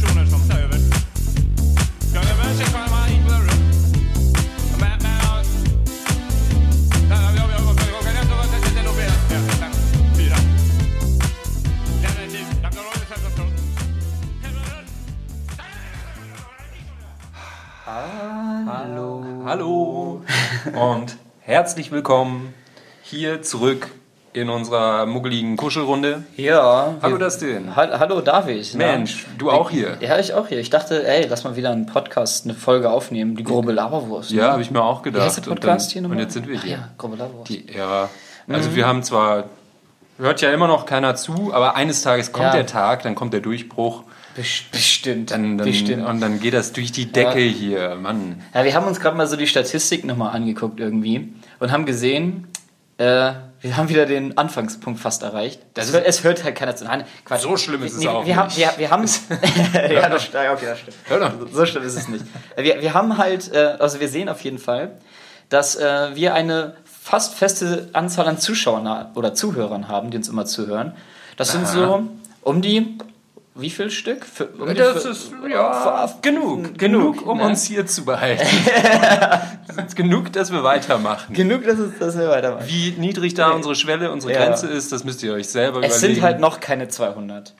personer som tar över. Hallo. Hallo. Und herzlich willkommen hier zurück in unserer muggeligen Kuschelrunde. Ja. Hallo wir- Dustin. Ha Hallo David. na? Mensch, du auch hier. Ja, ich auch hier. Ich dachte, ey, lass mal wieder einen Podcast, eine Folge aufnehmen, die grobe Laberwurst. Ja, habe ich mir auch Wie gedacht. heißt der Und Podcast dann- hier nochmal? Und jetzt sind wir Ach hier. ja, grobe Laberwurst. Die, ja, also wir haben zwar, hört ja immer noch keiner zu, aber eines Tages kommt Ja. der Tag, dann kommt der Durchbruch Best- Bestimmt. dann, dann, Bestimmt. und dann geht das durch die Decke hier, Mann. Ja, wir haben uns gerade mal so die Statistik nochmal angeguckt irgendwie und haben gesehen, äh, wir haben wieder den Anfangspunkt fast erreicht. Das hört, es hört halt keiner zu. Nein, Quatsch. So schlimm ist es wir, auch wir Haben, nicht. wir, wir haben es. ja, das, okay, das stimmt. So schlimm ist es nicht. Wir, wir haben halt, äh, also wir sehen auf jeden Fall, dass äh, wir eine fast feste Anzahl an Zuschauern ha- oder Zuhörern haben, die uns immer zuhören. Das sind so um die, wie viel Stück? Für, um Das für- ist ja genug, genug, genug, um ne? uns hier zu behalten. Das genug, dass wir weitermachen. genug, dass, es, dass wir weitermachen. Wie niedrig da unsere Schwelle, unsere Ja. Grenze ist, das müsst ihr euch selber Es überlegen. sind halt noch keine 200.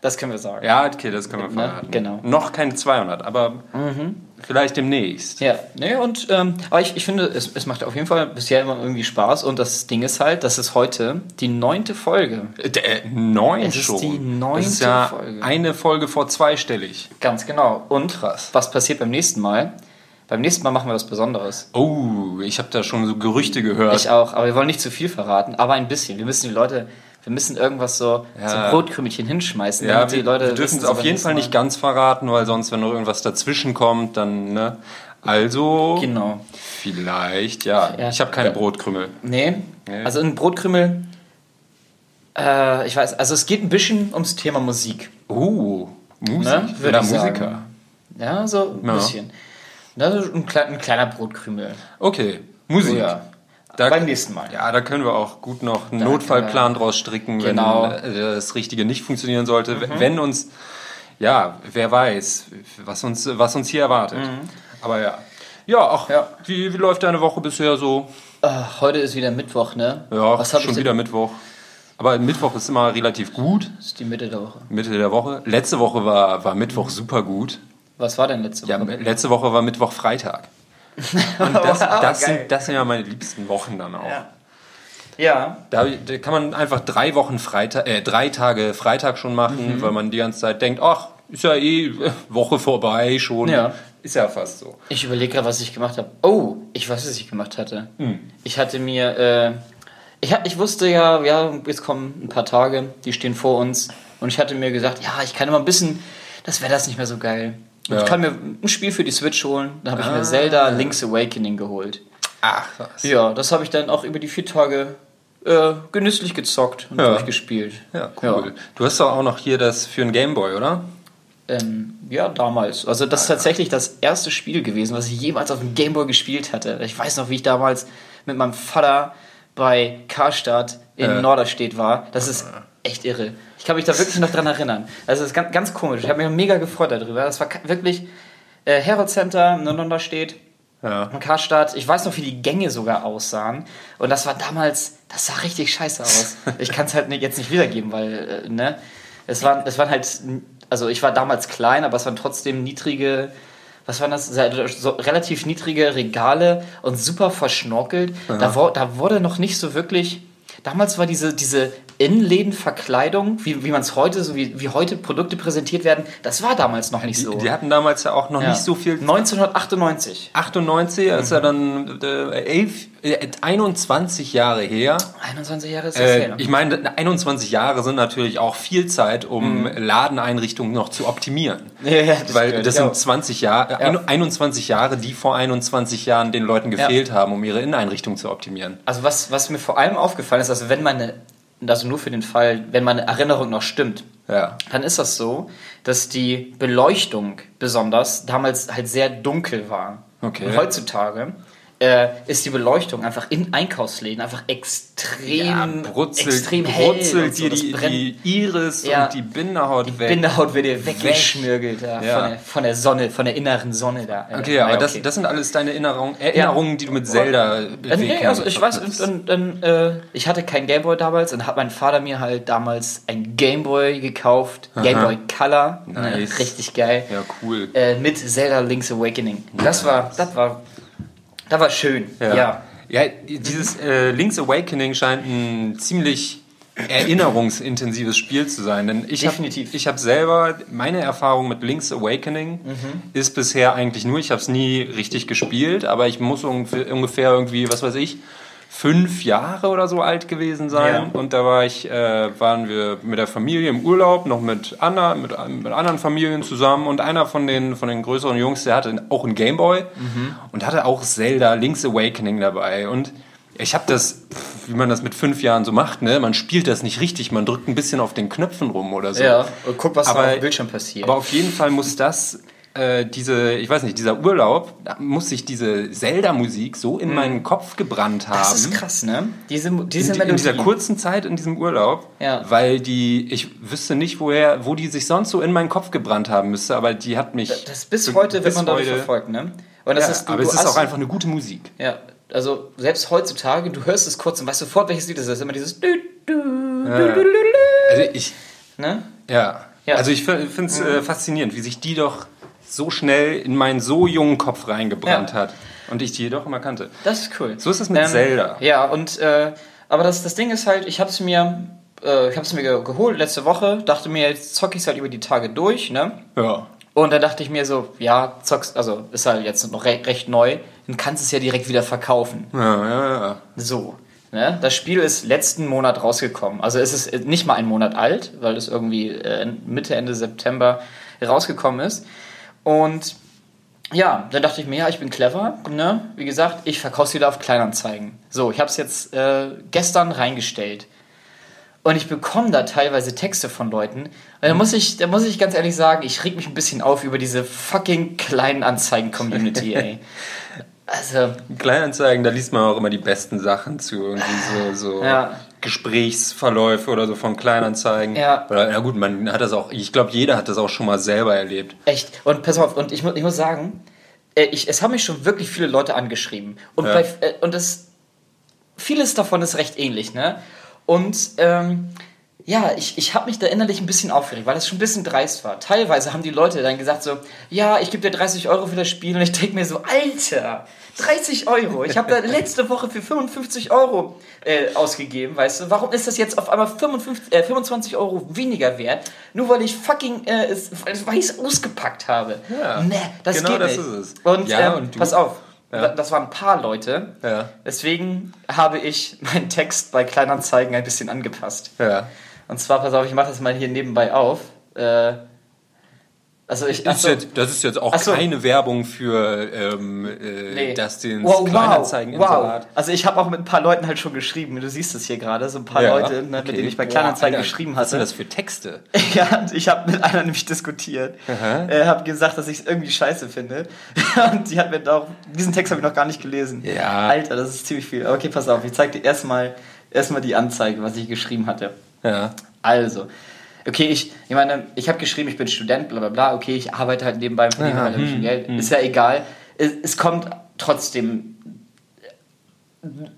Das können wir sagen. ja, okay, das können wir Ne? verraten. Genau. Noch keine 200, aber vielleicht demnächst. Ja, nee, und, ähm, aber ich, ich finde, es, es macht auf jeden Fall bisher immer irgendwie Spaß und das Ding ist halt, das ist heute die neunte Folge. Äh, äh, neun Es ist schon. die neunte das ist ja Folge. eine Folge vor zweistellig. Ganz genau. Und Krass. was passiert beim nächsten Mal? Beim nächsten Mal machen wir was Besonderes. Oh, ich habe da schon so Gerüchte gehört. Ich auch, aber wir wollen nicht zu viel verraten, aber ein bisschen. Wir müssen die Leute, wir müssen irgendwas so, Ja. so Brotkrümelchen hinschmeißen, ja, damit wir, die Leute wir dürfen es auf jeden Fall nicht ganz verraten, weil sonst, wenn noch irgendwas dazwischen kommt, dann, ne? Also, Genau. vielleicht, ja. Ja. Ich habe keine Ja. Brotkrümel. Nee. Nee. Also ein Brotkrümel, äh, ich weiß, also es geht ein bisschen ums Thema Musik. Oh, Musik. Ne? Na, ich sagen. Musiker. Ja, so ein bisschen. Ne, ein kleiner Brotkrümel. Okay, Musik. Oh ja. Da, Beim nächsten Mal. Ja, da können wir auch gut noch einen Da Notfallplan draus stricken, Genau. Mhm. wenn äh, das Richtige nicht funktionieren sollte. Wenn uns, ja, wer weiß, was uns, was uns hier erwartet. Aber ja. Ja, ach, Mhm. Ja. Wie, wie läuft deine Woche bisher so? Ach, heute ist wieder Mittwoch, ne? Ja, Was schon wieder? Mittwoch. Aber Mittwoch ist immer relativ gut, Das ist die Mitte der Woche. Mitte der Woche. Letzte Woche war, war Mittwoch super gut. Was war denn letzte Ja, Woche? letzte Woche war Mittwoch Freitag. Und das, das, geil. sind, das sind ja meine liebsten Wochen dann auch. Ja. Ja. Da, da kann man einfach drei Wochen Freitag, äh, drei Tage Freitag schon machen, Mhm. weil man die ganze Zeit denkt, ach, ist ja eh Woche vorbei schon. Ja. Ist ja fast so. Ich überlege gerade, was ich gemacht habe. Oh, ich weiß, was ich gemacht hatte. Hm. Ich hatte mir, äh, ich, ich wusste ja, ja, jetzt kommen ein paar Tage, die stehen vor uns. Und ich hatte mir gesagt, ja, ich kann immer ein bisschen, das wäre das nicht mehr so geil. Ja. Ich kann mir ein Spiel für die Switch holen. Dann habe ich Ah. mir Zelda Link's Awakening geholt. Ach, was. Ja, das habe ich dann auch über die vier Tage äh, genüsslich gezockt und Ja. durchgespielt. Ja, cool. Du hast doch auch noch hier das für einen Gameboy, oder? Ähm, ja, damals. Also das ist tatsächlich das erste Spiel gewesen, was ich jemals auf dem Gameboy gespielt hatte. Ich weiß noch, wie ich damals mit meinem Vater bei Karstadt in Äh. Norderstedt war. Das ist echt irre. Ich kann mich da wirklich noch dran erinnern. Also das ist ganz, ganz komisch. Ich habe mich mega gefreut darüber. Das war wirklich äh, Herald Center in Norderstedt. Ja. Am Karstadt. Ich weiß noch, wie die Gänge sogar aussahen. Und das war damals, das sah richtig scheiße aus. Ich kann es halt nicht, jetzt nicht wiedergeben, weil, äh, ne? Es waren, es waren halt, also ich war damals klein, aber es waren trotzdem niedrige, was waren das? So relativ niedrige Regale und super verschnorkelt. Da, wo, da wurde noch nicht so wirklich. Damals war diese, diese Innenlädenverkleidung, wie, wie man es heute, so wie, wie heute Produkte präsentiert werden, das war damals noch nicht Die, so. die hatten damals ja auch noch Ja. nicht so viel 1998. 98, als er dann äh, elf, äh, 21 Jahre her. 21 Jahre ist das Äh, her. ich meine, 21 Jahre sind natürlich auch viel Zeit, um Ladeneinrichtungen noch zu optimieren. Ja, ja, das Weil das sind 20 Jahre, äh, Ja. 21 Jahre, die vor 21 Jahren den Leuten gefehlt haben, um ihre Inneneinrichtung zu optimieren. Also was, was mir vor allem aufgefallen ist, also wenn meine, also nur für den Fall, wenn meine Erinnerung noch stimmt, Ja. dann ist das so, dass die Beleuchtung besonders damals halt sehr dunkel war. Okay. Und heutzutage äh, ist die Beleuchtung einfach in Einkaufsläden einfach extrem, brutzelt, extrem hell. brutzelt so. dir die, brennt. die Iris Ja. und die Bindehaut Die weg. Bindehaut wird dir weggeschmirgelt ja, Ja. Von, der, von der Sonne, von der inneren Sonne da. Äh, Okay, aber naja, das, okay. das sind alles deine Erinnerungen, Erinnerungen die du mit Zelda Äh, nee, also ich weiß, und, und, und, äh, ich hatte kein Gameboy damals und hat mein Vater mir halt damals ein Gameboy gekauft, Gameboy Color, Nice. richtig geil, Ja, cool. äh, mit Zelda Link's Awakening. Das war, das war, das war schön, ja. Ja, dieses äh, Link's Awakening scheint ein ziemlich erinnerungsintensives Spiel zu sein. Denn ich habe Definitiv. ich hab selber, meine Erfahrung mit Link's Awakening Mhm. ist bisher eigentlich nur, ich habe es nie richtig gespielt, aber ich muss ungefähr irgendwie, was weiß ich, fünf Jahre oder so alt gewesen sein. Ja. Und da war ich, äh, waren wir mit der Familie im Urlaub, noch mit, Anna, mit, mit anderen Familien zusammen. Und einer von den, von den größeren Jungs, der hatte auch einen Gameboy und hatte auch Zelda Link's Awakening dabei. Und ich habe das, wie man das mit fünf Jahren so macht, ne? Man spielt das nicht richtig, man drückt ein bisschen auf den Knöpfen rum oder so. Ja, und guck, was Aber- auf dem Bildschirm passiert. Aber auf jeden Fall muss das, äh, diese, ich weiß nicht, dieser Urlaub, da muss sich diese Zelda-Musik so in meinen Kopf gebrannt haben. Mhm. das ist krass, ne? Diese, diese In, in dieser kurzen Zeit in diesem Urlaub, Ja. weil die, ich wüsste nicht, woher, wo die sich sonst so in meinen Kopf gebrannt haben müsste, aber die hat mich. Das bis heute wird bis man dadurch heute- verfolgt, ne? Und das Ja, ist, du, aber du es ist auch einfach eine gute Musik. Ja, also selbst heutzutage, du hörst es kurz und weißt sofort, welches Lied es ist. Das ist immer dieses dü, Also ich, ne? ja. Ja. Also ich finde es äh, faszinierend, wie sich die doch so schnell in meinen so jungen Kopf reingebrannt Ja. hat. Und ich die jedoch immer kannte. Das ist cool. Ähm, So ist es mit Zelda. Ja, und äh, aber das, das Ding ist halt, ich habe es mir, äh, ich mir ge- geholt letzte Woche, dachte mir, jetzt zocke ich es halt über die Tage durch, ne? Ja. Und dann dachte ich mir so, ja, zockst, also ist halt jetzt noch re recht neu, dann kannst du es ja direkt wieder verkaufen. Ja, ja, ja. So. Ne? Das Spiel ist letzten Monat rausgekommen. Also es ist nicht mal einen Monat alt, weil es irgendwie äh, Mitte, Ende September rausgekommen ist. Und ja, dann dachte ich mir, ja, ich bin clever. Ne? Wie gesagt, ich verkaufe wieder auf Kleinanzeigen. So, ich habe es jetzt äh, gestern reingestellt. Und ich bekomme da teilweise Texte von Leuten. Und da muss ich, da muss ich ganz ehrlich sagen, ich reg mich ein bisschen auf über diese fucking Kleinanzeigen-Community, ey. Also, Kleinanzeigen, da liest man auch immer die besten Sachen zu. Irgendwie so, so Ja. Gesprächsverläufe oder so von Kleinanzeigen. Ja. Oder, ja gut, man hat das auch, ich glaube, jeder hat das auch schon mal selber erlebt. Echt. Und pass auf, und ich, ich muss sagen, äh, ich, es haben mich schon wirklich viele Leute angeschrieben. Und, Ja. bei, äh, und das, vieles davon ist recht ähnlich, ne? Und ähm, ja, ich, ich habe mich da innerlich ein bisschen aufgeregt, weil das schon ein bisschen dreist war. Teilweise haben die Leute dann gesagt so, ja, ich gebe dir 30 Euro für das Spiel. Und ich denke mir so, Alter, 30 Euro. Ich habe da letzte Woche für 55 Euro äh, ausgegeben, weißt du? Warum ist das jetzt auf einmal 55, äh, 25 Euro weniger wert? Nur weil ich fucking, äh, es, weil ausgepackt habe. Ja, nee, das genau geht das nicht. ist es. Und, Ja, ähm, und du- pass auf, Ja. da- das waren ein paar Leute. Ja. Deswegen habe ich meinen Text bei Kleinanzeigen ein bisschen angepasst. Ja. Und zwar, pass auf, ich mache das mal hier nebenbei auf. Äh, also ich. Ist jetzt, das ist jetzt auch so. keine Werbung für ähm, äh, nee. das den wow, wow, Kleinanzeigen wow. Also ich habe auch mit ein paar Leuten halt schon geschrieben. Du siehst es hier gerade, so ein paar Leute, ne, mit denen ich bei Kleinanzeigen Alter, geschrieben Was sind hatte. das für Texte? Ja, ich habe mit einer nämlich diskutiert. Äh, habe gesagt, dass ich es irgendwie scheiße finde. Und die hat mir auch. Diesen Text habe ich noch gar nicht gelesen. Ja. Alter, das ist ziemlich viel. Okay, pass auf, ich zeig dir erstmal erstmal die Anzeige, was ich geschrieben hatte. Ja. Also, okay, ich, ich meine, ich habe geschrieben, ich bin Student, bla bla bla, okay, ich arbeite halt nebenbei, verdiene halt ein hm, bisschen Geld, ist ja egal. Es, es kommt trotzdem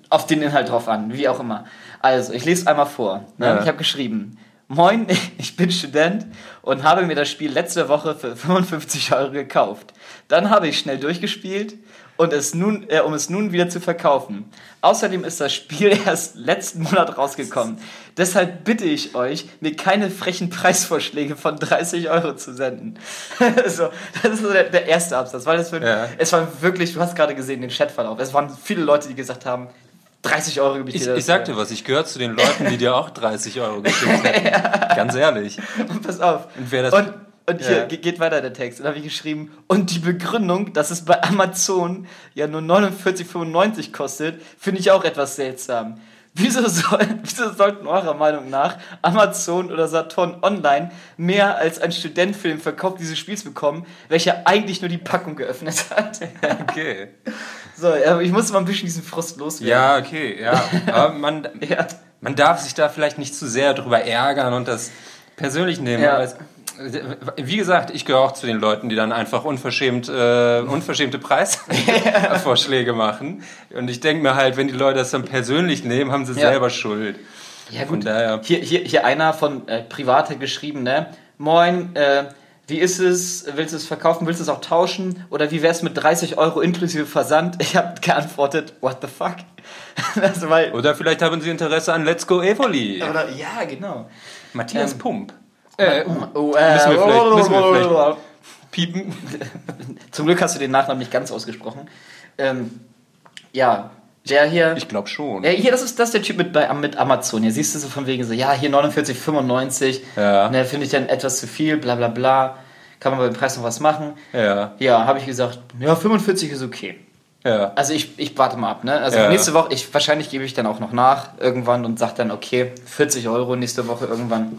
auf den Inhalt drauf an, wie auch immer. Also, ich lese einmal vor. Ne? Ja. Ich habe geschrieben, Moin, ich bin Student und habe mir das Spiel letzte Woche für 55 Euro gekauft. Dann habe ich schnell durchgespielt und es nun, äh, um es nun wieder zu verkaufen. Außerdem ist das Spiel erst letzten Monat rausgekommen. Deshalb bitte ich euch, mir keine frechen Preisvorschläge von 30 Euro zu senden. so, das ist so der, der erste Absatz, weil es, wird, Ja. es war wirklich, du hast gerade gesehen den Chatverlauf, es waren viele Leute, die gesagt haben, 30 Euro gebe ich Ich, dir. ich sag dir was, ich gehöre zu den Leuten, die dir auch 30 Euro geschickt hätten. Ganz ehrlich. Und pass auf. Und wer das- und, und hier Ja. ge- geht weiter der Text. Und da habe ich geschrieben, und die Begründung, dass es bei Amazon ja nur 49,95 kostet, finde ich auch etwas seltsam. Wieso, soll, wieso sollten eurer Meinung nach Amazon oder Saturn Online mehr als ein Student für den Verkauf dieses Spiels bekommen, welcher eigentlich nur die Packung geöffnet hat? Okay. So, ich muss mal ein bisschen diesen Frust loswerden. Ja, okay, ja. Aber man, Ja. man darf sich da vielleicht nicht zu sehr drüber ärgern und das persönlich nehmen. Ja. Wie gesagt, ich gehöre auch zu den Leuten, die dann einfach unverschämt, äh, unverschämte Preisvorschläge machen. Und ich denke mir halt, wenn die Leute das dann persönlich nehmen, haben sie Ja. selber Schuld. Ja, gut. daher. Hier, hier, hier einer von äh, Private geschrieben, ne? Moin, äh, wie ist es? Willst du es verkaufen? Willst du es auch tauschen? Oder wie wär's mit 30 Euro inklusive Versand? Ich habe geantwortet, what the fuck? also, Oder vielleicht haben sie Interesse an Let's Go Evoli. oder, ja, genau. Matthias Ähm, Pump. Äh, oh, äh, Müssen wir vielleicht- müssen wir vielleicht- Piepen. Zum Glück hast du den Nachnamen nicht ganz ausgesprochen. Ähm, ja, der hier. Ich glaube schon. Ja, hier, das ist, das ist der Typ mit, bei, mit Amazon. Hier siehst du so von wegen so, ja, hier 49,95. Ja. Ne, Finde ich dann etwas zu viel, bla bla bla. Kann man beim Preis noch was machen? Ja, Ja, habe ich gesagt, ja, 45 ist okay. Ja. Also ich, ich warte mal ab, ne? Also Ja. nächste Woche, ich, wahrscheinlich gebe ich dann auch noch nach irgendwann und sage dann, okay, 40 Euro nächste Woche irgendwann.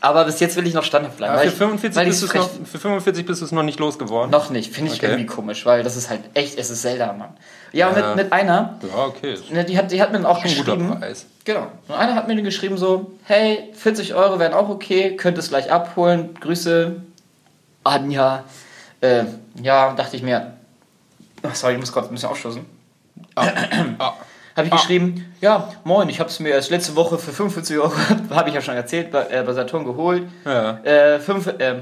Aber bis jetzt will ich noch standhaft bleiben. Weil für ich- 45, weil bist noch, für 45 bist du es noch nicht losgeworden? noch nicht, finde ich Okay. irgendwie komisch, weil das ist halt echt, es ist Zelda, Mann. Ja, Ja. mit, mit einer, Ja, okay. Ne, die, hat, die hat mir dann auch guter geschrieben. Preis. Genau. Und einer hat mir dann geschrieben so, hey, 40 Euro wären auch okay, könnt es gleich abholen. Grüße, Anja. Äh, ja, dachte ich mir, sorry, ich muss kurz ein bisschen aufstoßen. Ah. Habe ich geschrieben, ja, moin, ich habe es mir erst letzte Woche für 45 Euro, habe ich ja schon erzählt, bei, äh, bei Saturn geholt. Ja. Äh, fünf, äh,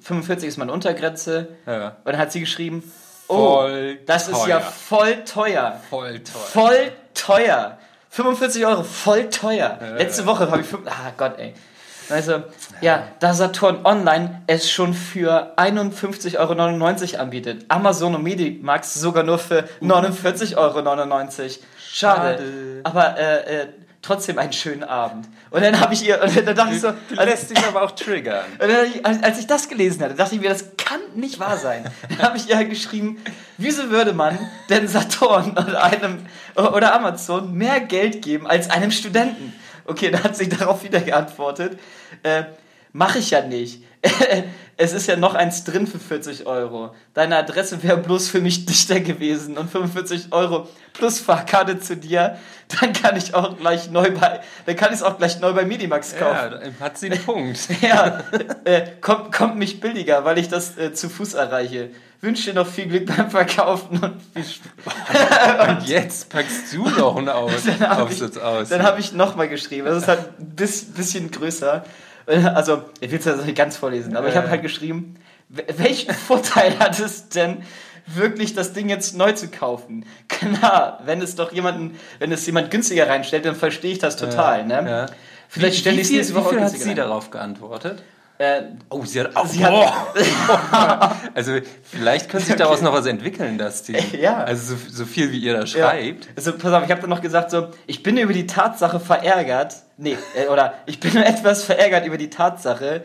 45 ist meine Untergrenze. Ja. Und dann hat sie geschrieben, oh, Voll das ist ja teuer. voll teuer. Voll toll. Voll teuer. 45 Euro, voll teuer. Letzte Woche habe ich... Ah Gott, ey. Also, ja, da Saturn Online es schon für 51,99 Euro anbietet, Amazon und Medimax sogar nur für 49,99 Euro. Schade. Schade. Aber äh, äh, trotzdem einen schönen Abend. Und dann habe ich ihr... Und dann dachte ich so... Du lässt dich aber auch triggern. Und dann, als- als ich das gelesen hatte, dachte ich mir, das kann nicht wahr sein. Dann habe ich ihr geschrieben, wieso würde man denn Saturn oder, einem, oder Amazon mehr Geld geben als einem Studenten? Okay, dann hat sie darauf wieder geantwortet, äh, mache ich ja nicht. es ist ja noch eins drin für 40 Euro. Deine Adresse wäre bloß für mich dichter gewesen und 45 Euro plus Fahrkarte zu dir, dann kann ich auch gleich neu bei, dann kann ich es auch gleich neu bei Medimax kaufen. Ja, hat sie einen Punkt. Ja, äh, kommt, kommt mich billiger, weil ich das äh, zu Fuß erreiche. Wünsche dir noch viel Glück beim Verkaufen und viel Spaß. Und jetzt packst du noch einen Aus Dann habe ich, hab ich nochmal geschrieben. Das ist halt ein bis, bisschen größer. Äh, Also, ich will es jetzt nicht ganz vorlesen, aber ich habe Ja. halt geschrieben, welchen Vorteil hat es denn, wirklich das Ding jetzt neu zu kaufen? Klar, wenn es doch jemanden, wenn es jemand günstiger reinstellt, dann verstehe ich das total. ne? ja. Vielleicht stelle ich es nächste Woche wie viel hat sie rein. darauf geantwortet? Äh, Oh, sie hat auch. Sie hat- also, vielleicht könnte sich daraus noch was entwickeln, das Team. Ja. Also, so, so viel wie ihr da Ja. schreibt. Also, pass auf, ich habe dann noch gesagt, so, ich bin über die Tatsache verärgert, nee, äh, oder ich bin etwas verärgert über die Tatsache,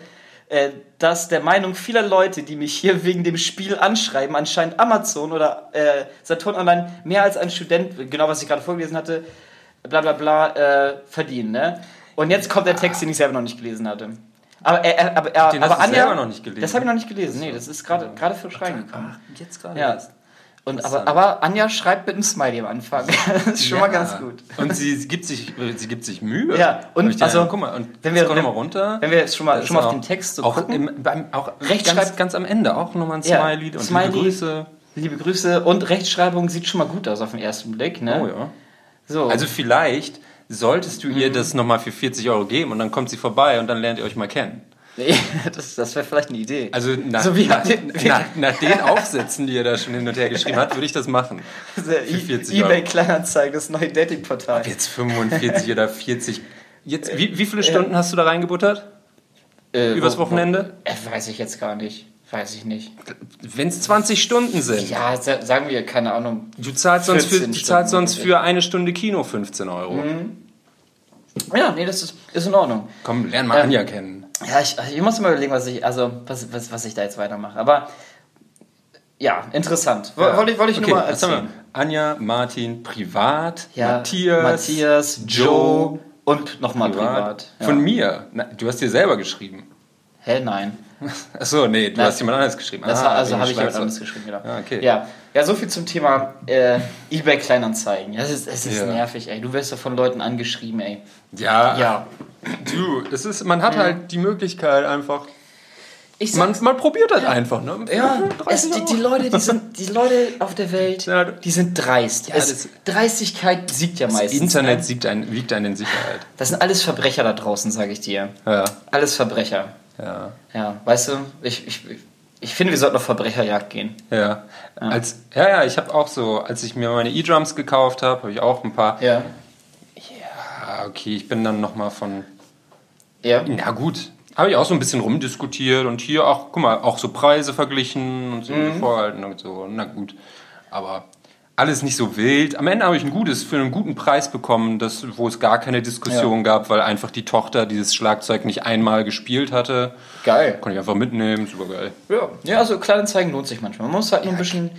äh, dass der Meinung vieler Leute, die mich hier wegen dem Spiel anschreiben, anscheinend Amazon oder äh, Saturn Online mehr als ein Student, genau was ich gerade vorgelesen hatte, bla bla bla, äh, verdienen, ne? Und jetzt kommt der Text, den ich selber noch nicht gelesen hatte. Aber, er, er, aber, er, Den hast aber du Anja, selber noch nicht gelesen? Das habe ich noch nicht gelesen. Nee, das ist gerade gerade frisch reingekommen. Jetzt gerade Ja. erst. Und, aber, aber Anja schreibt mit einem Smiley am Anfang. Das ist schon mal Ja. ganz gut. Und sie, sie, gibt sich, sie gibt sich Mühe. Ja, und also, guck mal, und wenn wir- scroll wenn- noch mal runter. Wenn wir jetzt schon mal, schon mal auf den Text so auch gucken. Im, beim, auch Rechtschreib- ganz, ganz am Ende auch nochmal ein Ja, Smiley und Smiley. liebe Grüße. Liebe Grüße und Rechtschreibung sieht schon mal gut aus auf den ersten Blick. Ne? Oh ja. So. Also vielleicht solltest du Mhm. ihr das nochmal für 40 Euro geben und dann kommt sie vorbei und dann lernt ihr euch mal kennen. Nee, das, das wäre vielleicht eine Idee. Also nach, So wie- nach, nach, nach den Aufsätzen, die ihr da schon hin und her geschrieben habt, würde ich das machen. Für E- 40 Euro. eBay Kleinanzeigen, das neue Datingportal. Jetzt 45 oder 40. Jetzt, wie, wie viele Stunden hast du da reingebuttert? Äh, Übers wo- Wochenende? Wo, äh, weiß ich jetzt gar nicht. Weiß ich nicht. Wenn es 20 Stunden sind. Ja, sa- sagen wir, keine Ahnung. Du zahlst sonst, für, 14 du zahlst sonst für eine Stunde Kino 15 Euro. Ja, nee, das ist, ist in Ordnung. Komm, lern mal Ähm, Anja kennen. Ja, ich, ich muss mal überlegen, was ich, also, was, was, was ich da jetzt weitermache. Aber ja, interessant. Ja. Wollte ich, wollte ich Okay, nur mal erzählen. Anja, Martin, privat, Ja, Matthias, Matthias, Joe und nochmal privat. Ja. Von mir. Na, du hast dir selber geschrieben. Hä, nein. Achso, nee, du Na, hast jemand anderes geschrieben. Das Ah, also habe ich jemand anderes geschrieben, genau. Ah, okay. Ja. ja, so viel zum Thema äh, eBay Kleinanzeigen. Ja, Es ist, es ist Ja. nervig, ey. Du wirst ja von Leuten angeschrieben, ey. Ja, Ja. Du, es ist, man hat halt die Möglichkeit einfach. Man, man probiert das einfach, ne? ja, es, 30 die, die. Leute, die sind, die Leute auf der Welt, Ja, die sind dreist. Ja, es, Dreistigkeit siegt ja Das meistens. Internet Ne? siegt ein, wiegt einen in Sicherheit. Das sind alles Verbrecher da draußen, sage ich dir. Ja, Alles Verbrecher. ja, Ja, weißt du, ich, ich, ich finde, wir sollten auf Verbrecherjagd gehen. ja. Als, ja, ja, ich habe auch so, als ich mir meine E-Drums gekauft habe, habe ich auch ein paar. Ja. Ah, okay, ich bin dann nochmal von. Ja. Na gut, habe ich auch so ein bisschen rumdiskutiert und hier auch, guck mal, auch so Preise verglichen und so Mhm. vorgehalten und so. Na gut, aber alles nicht so wild. Am Ende habe ich ein gutes, für einen guten Preis bekommen, das, wo es gar keine Diskussion gab, weil einfach die Tochter dieses Schlagzeug nicht einmal gespielt hatte. Geil. Konnte ich einfach mitnehmen, super geil. Ja, ja also Kleinanzeigen lohnt sich manchmal. Man muss halt nur ein bisschen.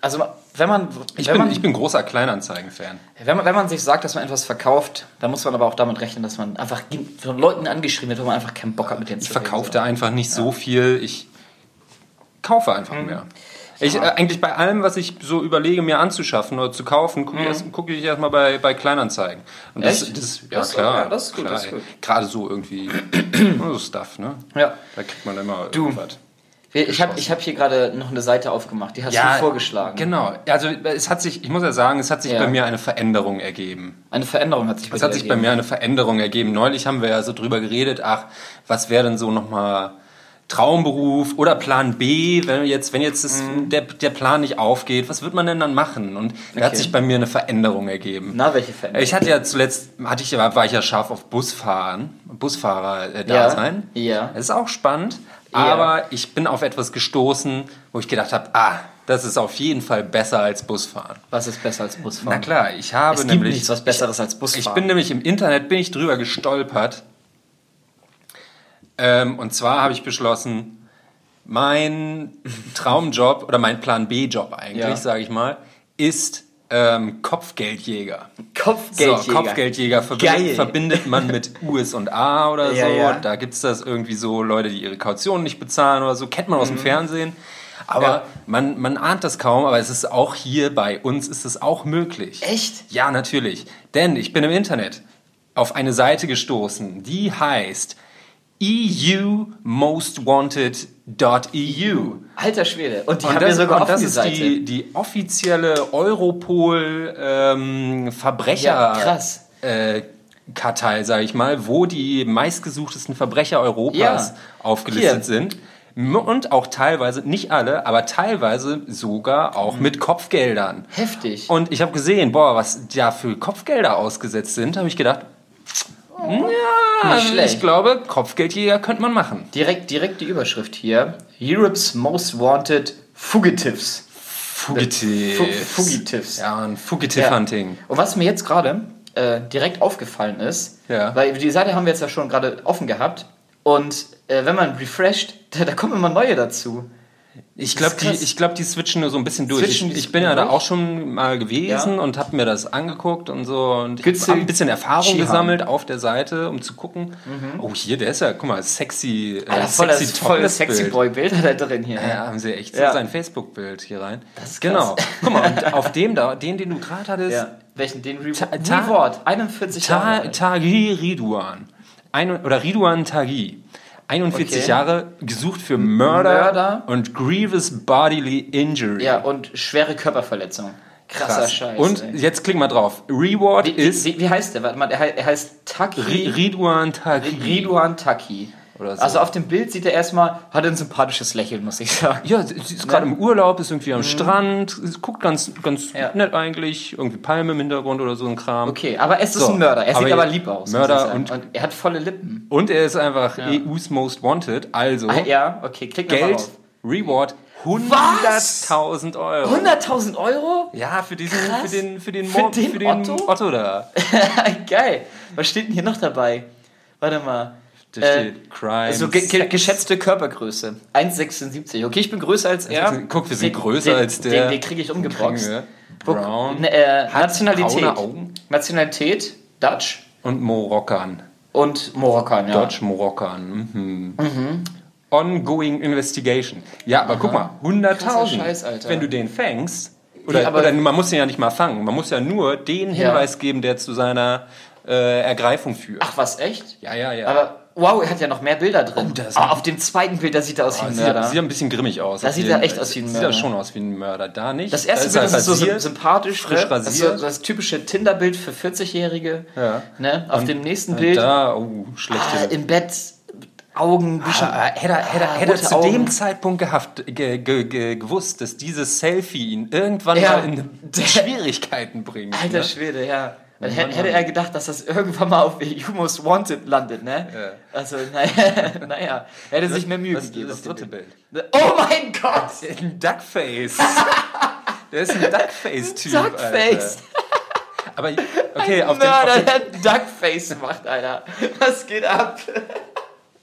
Also, wenn man. Ich wenn bin, man, ich bin großer Kleinanzeigen-Fan. Wenn man, wenn man sich sagt, dass man etwas verkauft, dann muss man aber auch damit rechnen, dass man einfach von Leuten angeschrieben wird, wo man einfach keinen Bock hat mit denen Ich zu reden, verkaufe da einfach nicht so viel. Ich kaufe einfach Mhm. mehr. Ich, äh, eigentlich bei allem, was ich so überlege, mir anzuschaffen oder zu kaufen, gucke ich, erst, gucke ich erstmal bei, bei Kleinanzeigen. Und das, Mhm. Echt? das, ja Das- klar, ja, das ist gut, klar. das ist gut. Gerade so irgendwie so Stuff, ne? Ja. Da kriegt man immer Du, irgendwas. Ich habe ich hab hier gerade noch eine Seite aufgemacht, die hast du vorgeschlagen. Genau. Also es hat sich, ich muss ja sagen, es hat sich Ja. bei mir eine Veränderung ergeben. Eine Veränderung hat sich bei Es hat sich bei ergeben. mir eine Veränderung ergeben. Neulich haben wir ja so drüber geredet, ach, was wäre denn so nochmal Traumberuf oder Plan B, wenn jetzt, wenn jetzt das, der, der Plan nicht aufgeht, was wird man denn dann machen? Und da hat Okay. sich bei mir eine Veränderung ergeben. Na, welche Veränderung? Ich hatte ja zuletzt, hatte ich, war ich ja scharf auf Busfahren, Busfahrer da Ja, sein. ja. Das ist auch spannend, Ja. aber ich bin auf etwas gestoßen, wo ich gedacht habe, ah, das ist auf jeden Fall besser als Busfahren. Was ist besser als Busfahren? Na klar, ich habe Es gibt nämlich nichts, was Besseres als Busfahren. ich bin nämlich im Internet bin ich drüber gestolpert. Ähm, und zwar habe ich beschlossen, mein Traumjob oder mein Plan B-Job eigentlich, Ja. sage ich mal, ist ähm, Kopfgeldjäger. Kopfgeldjäger. So, Kopfgeldjäger verbindet, Geil. verbindet man mit USA oder Ja, so. ja. Da gibt es das irgendwie so Leute, die ihre Kaution nicht bezahlen oder so. Kennt man aus dem Fernsehen. Aber Mhm. Ja. man, man ahnt das kaum, aber es ist auch hier bei uns ist es auch möglich. Echt? Ja, natürlich. Denn ich bin im Internet auf eine Seite gestoßen, die heißt Eumostwanted.eu. Alter Schwede. Und die Und haben das, sogar und das ist Seite. die, die offizielle Europol ähm, Verbrecher Ja, äh, Kartei, sage ich mal, wo die meistgesuchtesten Verbrecher Europas Ja. aufgelistet Hier. sind. Und auch teilweise, nicht alle, aber teilweise sogar Mhm. auch mit Kopfgeldern. Heftig. Und ich habe gesehen, boah, was da für Kopfgelder ausgesetzt sind, habe ich gedacht, ja, Nicht schlecht. ich glaube, Kopfgeldjäger könnte man machen. direkt, direkt die Überschrift hier. Europe's Most Wanted Fugitives. Fugitive. Fu- Fugitives. Ja, ein Fugitive Hunting. Und was mir jetzt gerade äh, direkt aufgefallen ist, Ja. weil die Seite haben wir jetzt ja schon gerade offen gehabt und äh, wenn man refresht, da, da kommen immer neue dazu. Ich glaube, die, ich glaub, die switchen nur so ein bisschen durch. Switchen Ich, ich bin ja da durch? auch schon mal gewesen Ja. und habe mir das angeguckt und so. Und ich habe ein bisschen Erfahrung Chihan. gesammelt auf der Seite, um zu gucken. Oh, hier, der ist ja, guck mal, sexy, äh, Alter, voll sexy das, voll das sexy Topless-Bild. Boy-Bild hat er drin hier. Ja, haben sie echt Ja. sein Facebook-Bild hier rein. Das ist genau. krass. Guck mal, und auf dem da, den, den du gerade hattest, Ja. Welchen? Den Re Ta- ta- Reward. 41 Ta Jahre. alt. Taghi Ridwan. Ein, oder Ridwan Taghi. 41 Okay. Jahre, gesucht für Murder, Murder. und Grievous Bodily Injury. Ja, und schwere Körperverletzung. Krasser Krass. Scheiß. Und ey. jetzt klick mal drauf. Reward wie, ist wie, wie heißt der? Warte mal, er heißt, Taki. Ri- Ridwan Taghi. Ridwan Taki. Oder so. Also auf dem Bild sieht er erstmal, hat ein sympathisches Lächeln, muss ich sagen. Ja, sie ist gerade im Urlaub, ist irgendwie am Strand, es guckt ganz, ganz Mhm. Ja. nett eigentlich, irgendwie Palme im Hintergrund oder so ein Kram. Okay, aber es ist So, ein Mörder. Er aber sieht aber lieb aus. muss Mörder ich sagen. und- er hat volle Lippen. Und er ist einfach EU's Most Wanted, also Ah, ja, okay, klick Geld, auf. Reward, Was? 100.000 Euro. 100.000 Euro? Ja, für diesen, Krass. für den, für den, Für Mo- den Otto? Otto da. Geil. Was steht denn hier noch dabei? Warte mal. Da Äh, steht Crime. So ge ge geschätzte Körpergröße. 1,76. Okay, ich bin größer als er. Guck, wir sind Den- größer den, als der. Den, den kriege ich umgeboxt. Brown. Ne, äh, Nationalität. Augen. Nationalität, Dutch Und Morokkan. und Morokkan, ja. Dutch Morokkan. Mhm. Ongoing Investigation. Ja, aber guck mal, 100.000. Krasser Scheiß, Alter. Wenn du den fängst, oder, aber- oder man muss den ja nicht mal fangen, man muss ja nur den Ja. Hinweis geben, der zu seiner äh, Ergreifung führt. Ach, was, echt? Ja, ja, ja. Aber, wow, er hat ja noch mehr Bilder drin. Oh, Ah, ein- auf dem zweiten Bild, da sieht er aus wie Oh, ein sieht, Mörder. sieht ein bisschen grimmig aus. Da sieht er echt aus wie ein Sieht Mörder. er schon aus wie ein Mörder. Da nicht. Das erste da Bild das ist so rasiert, sympathisch, frisch ne? Das rasiert. so das typische Tinder-Bild für 40-Jährige. Ja. Ne? Auf dem nächsten Und Bild Da, oh, schlechte. ah, im Bett, Augen, bisschen. Ah, hätte er, hätte Ah, hätte er zu Augen. dem Zeitpunkt gehabt, ge, ge, ge, gewusst, dass dieses Selfie ihn irgendwann Ja. mal in Schwierigkeiten bringt. Alter ne? Schwede, ja. Dann hätte, hätte er gedacht, dass das irgendwann mal auf You Most Wanted landet, ne? Ja. Also, naja, naja, hätte sich mehr Mühe Was, gegeben. das auf dritte Bild. Bild. Oh mein Gott! Ein Duckface. Der ist ein Duckface-Typ. Duckface! Aber okay, auf dem, Mörder, auf dem, der Duckface macht, Alter. Was geht ab?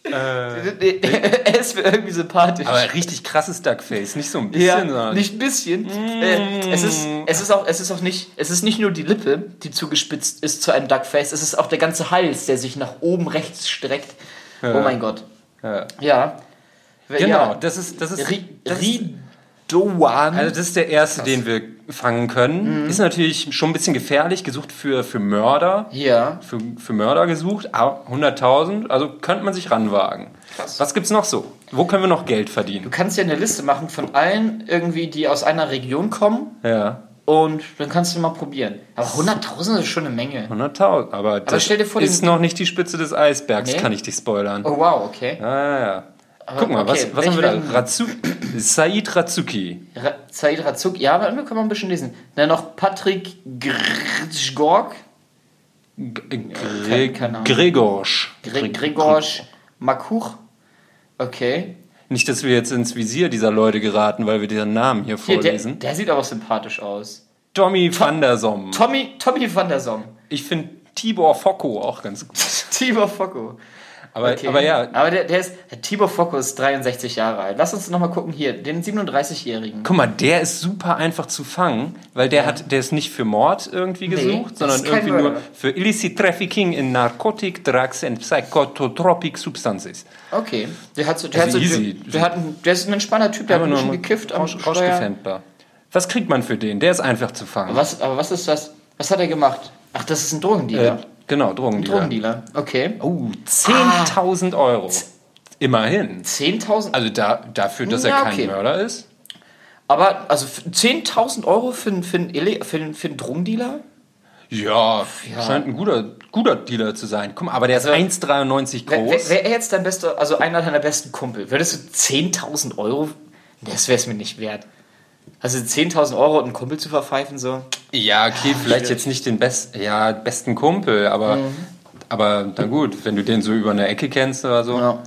Äh, er ist mir irgendwie sympathisch. aber richtig krasses Duckface, nicht so ein bisschen, Ja, sondern nicht ein bisschen. Äh, es, ist, es, ist auch, es ist auch nicht, es ist nicht nur die Lippe, die zugespitzt ist zu einem Duckface, es ist auch der ganze Hals, der sich nach oben rechts streckt. Oh mein Gott. ja. Ja. Genau, Ja. das ist das ist das ist- Ridoan. Also das ist der erste, den wir fangen können. Ist natürlich schon ein bisschen gefährlich, gesucht für, für Mörder. ja. Für, für Mörder gesucht, aber 100.000, also könnte man sich ranwagen. Krass. Was gibt's noch so? Wo können wir noch Geld Du verdienen? kannst ja eine Liste machen von allen irgendwie, die aus einer Region kommen Ja, und dann kannst du mal probieren. Aber 100.000 ist schon eine Menge. 100.000, aber, das stell dir vor, ist noch nicht die Spitze des Eisbergs, Nee? kann ich dich spoilern. Oh wow, okay. Ja, ja, ja. Guck mal, okay, was, was haben wir da? Razu Said Razuki. Ra Said Razuk, ja, aber wir können mal ein bisschen lesen. Dann noch Patrick Grzgorg, G keine- keine Ahnung. Gregorsch. Gre Gregorsch Makuch. Okay. Nicht, dass wir jetzt ins Visier dieser Leute geraten, weil wir deren Namen hier Hier, der, vorlesen. der sieht aber sympathisch aus. Tommy van der Som. Tommy, Tommy van der Som. Ich finde Tibor Focko auch ganz gut. Tibor Focko. Aber, Okay. aber ja, Aber der, der ist, Tibor Focko ist 63 Jahre alt. Lass uns nochmal gucken hier, den 37-Jährigen. guck mal, der ist super einfach zu fangen, weil der hat, der ist nicht für Mord irgendwie gesucht, das sondern irgendwie nur für illicit trafficking in narcotic drugs and psychotropic substances. Okay. Der, hat so, der, Also hat so, easy. der, hat ein, der ist ein entspannter Typ, der hat ein bisschen gekifft am Rausch- Steuer. Was kriegt man für den? Der ist einfach zu fangen. Was, aber was ist das? Was hat er gemacht? Ach, das ist ein Äh, Drogendealer. Genau, Drogendealer. Drogendealer. Okay. Oh, 10.000 Euro. Immerhin. 10.000. Also da, dafür, dass Ja, er kein okay. Mörder ist? Aber also für 10.000 Euro für, einen- für, einen für, einen- für einen Drogendealer? Ja, Ja. scheint ein guter, guter Dealer zu sein. Guck mal, aber der ist Also, 1,93 Wer, groß. wer, wer jetzt dein bester, also einer deiner besten Kumpel, würdest du 10.000 Euro? Das wäre es mir nicht wert. Also 10.000 Euro und einen Kumpel zu verpfeifen, so. Ja, okay, vielleicht jetzt nicht den best, ja, besten Kumpel, aber, Mhm. aber na gut, wenn du den so über eine Ecke kennst oder so. Ja.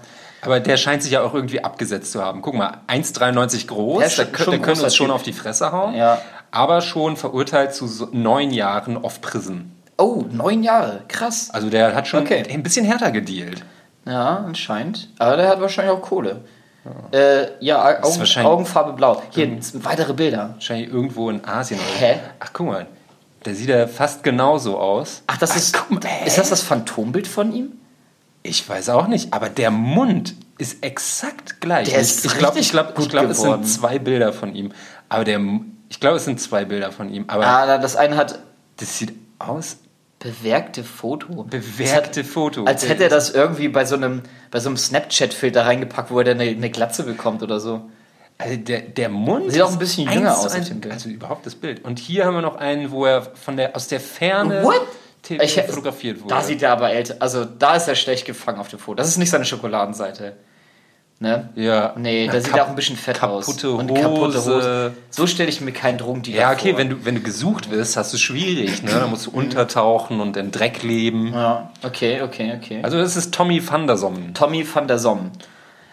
Aber der scheint sich ja auch irgendwie abgesetzt zu haben. Guck mal, 1,93 groß, Der ist der, schon- der großer uns schon auf die Fresse hauen. Ja. Aber schon verurteilt zu so neun Jahren off Prison. Oh, neun Jahre, krass. Also der hat schon Okay. ein bisschen härter gedealt. Ja, anscheinend. Aber der hat wahrscheinlich auch Kohle. Ja, äh, ja Augen, Augenfarbe blau. Hier, weitere Bilder. Wahrscheinlich irgendwo in Asien. oder. Hä? Ach, guck mal, der sieht ja fast genauso aus. Ach, das ist. guck ist das das Phantombild von ihm? Ich weiß auch nicht, aber der Mund ist exakt gleich. Der ist ich ich glaube, ich glaub, gut ich glaub, es sind zwei Bilder von ihm. Aber der, ich glaube, es sind zwei Bilder von ihm. Aber Ah, das eine hat das sieht aus, bewerkte Foto. bewerkte Foto. Als hätte er das irgendwie bei so einem, bei so einem Snapchat-Filter reingepackt, wo er dann eine, eine Glatze bekommt oder so. Also der, der Mund Sieht auch ein bisschen jünger aus auf dem Bild. Also überhaupt das Bild. Und hier haben wir noch einen, wo er von der, aus der Ferne Ich, fotografiert wurde. da sieht er aber älter. Also da ist er schlecht gefangen auf dem Foto. Das ist nicht seine Schokoladenseite. Ne? ja. Nee, da sieht er auch ein bisschen fett aus. kaputte Und kaputte Hose. Hose. So stelle ich mir keinen Drogendealer Ja, okay, vor. wenn du, wenn du gesucht wirst, hast du schwierig. Ne? Da musst du untertauchen und im Dreck leben. Ja, okay, okay, okay. Also das ist Tommy van der Sommen. Tommy van der Som.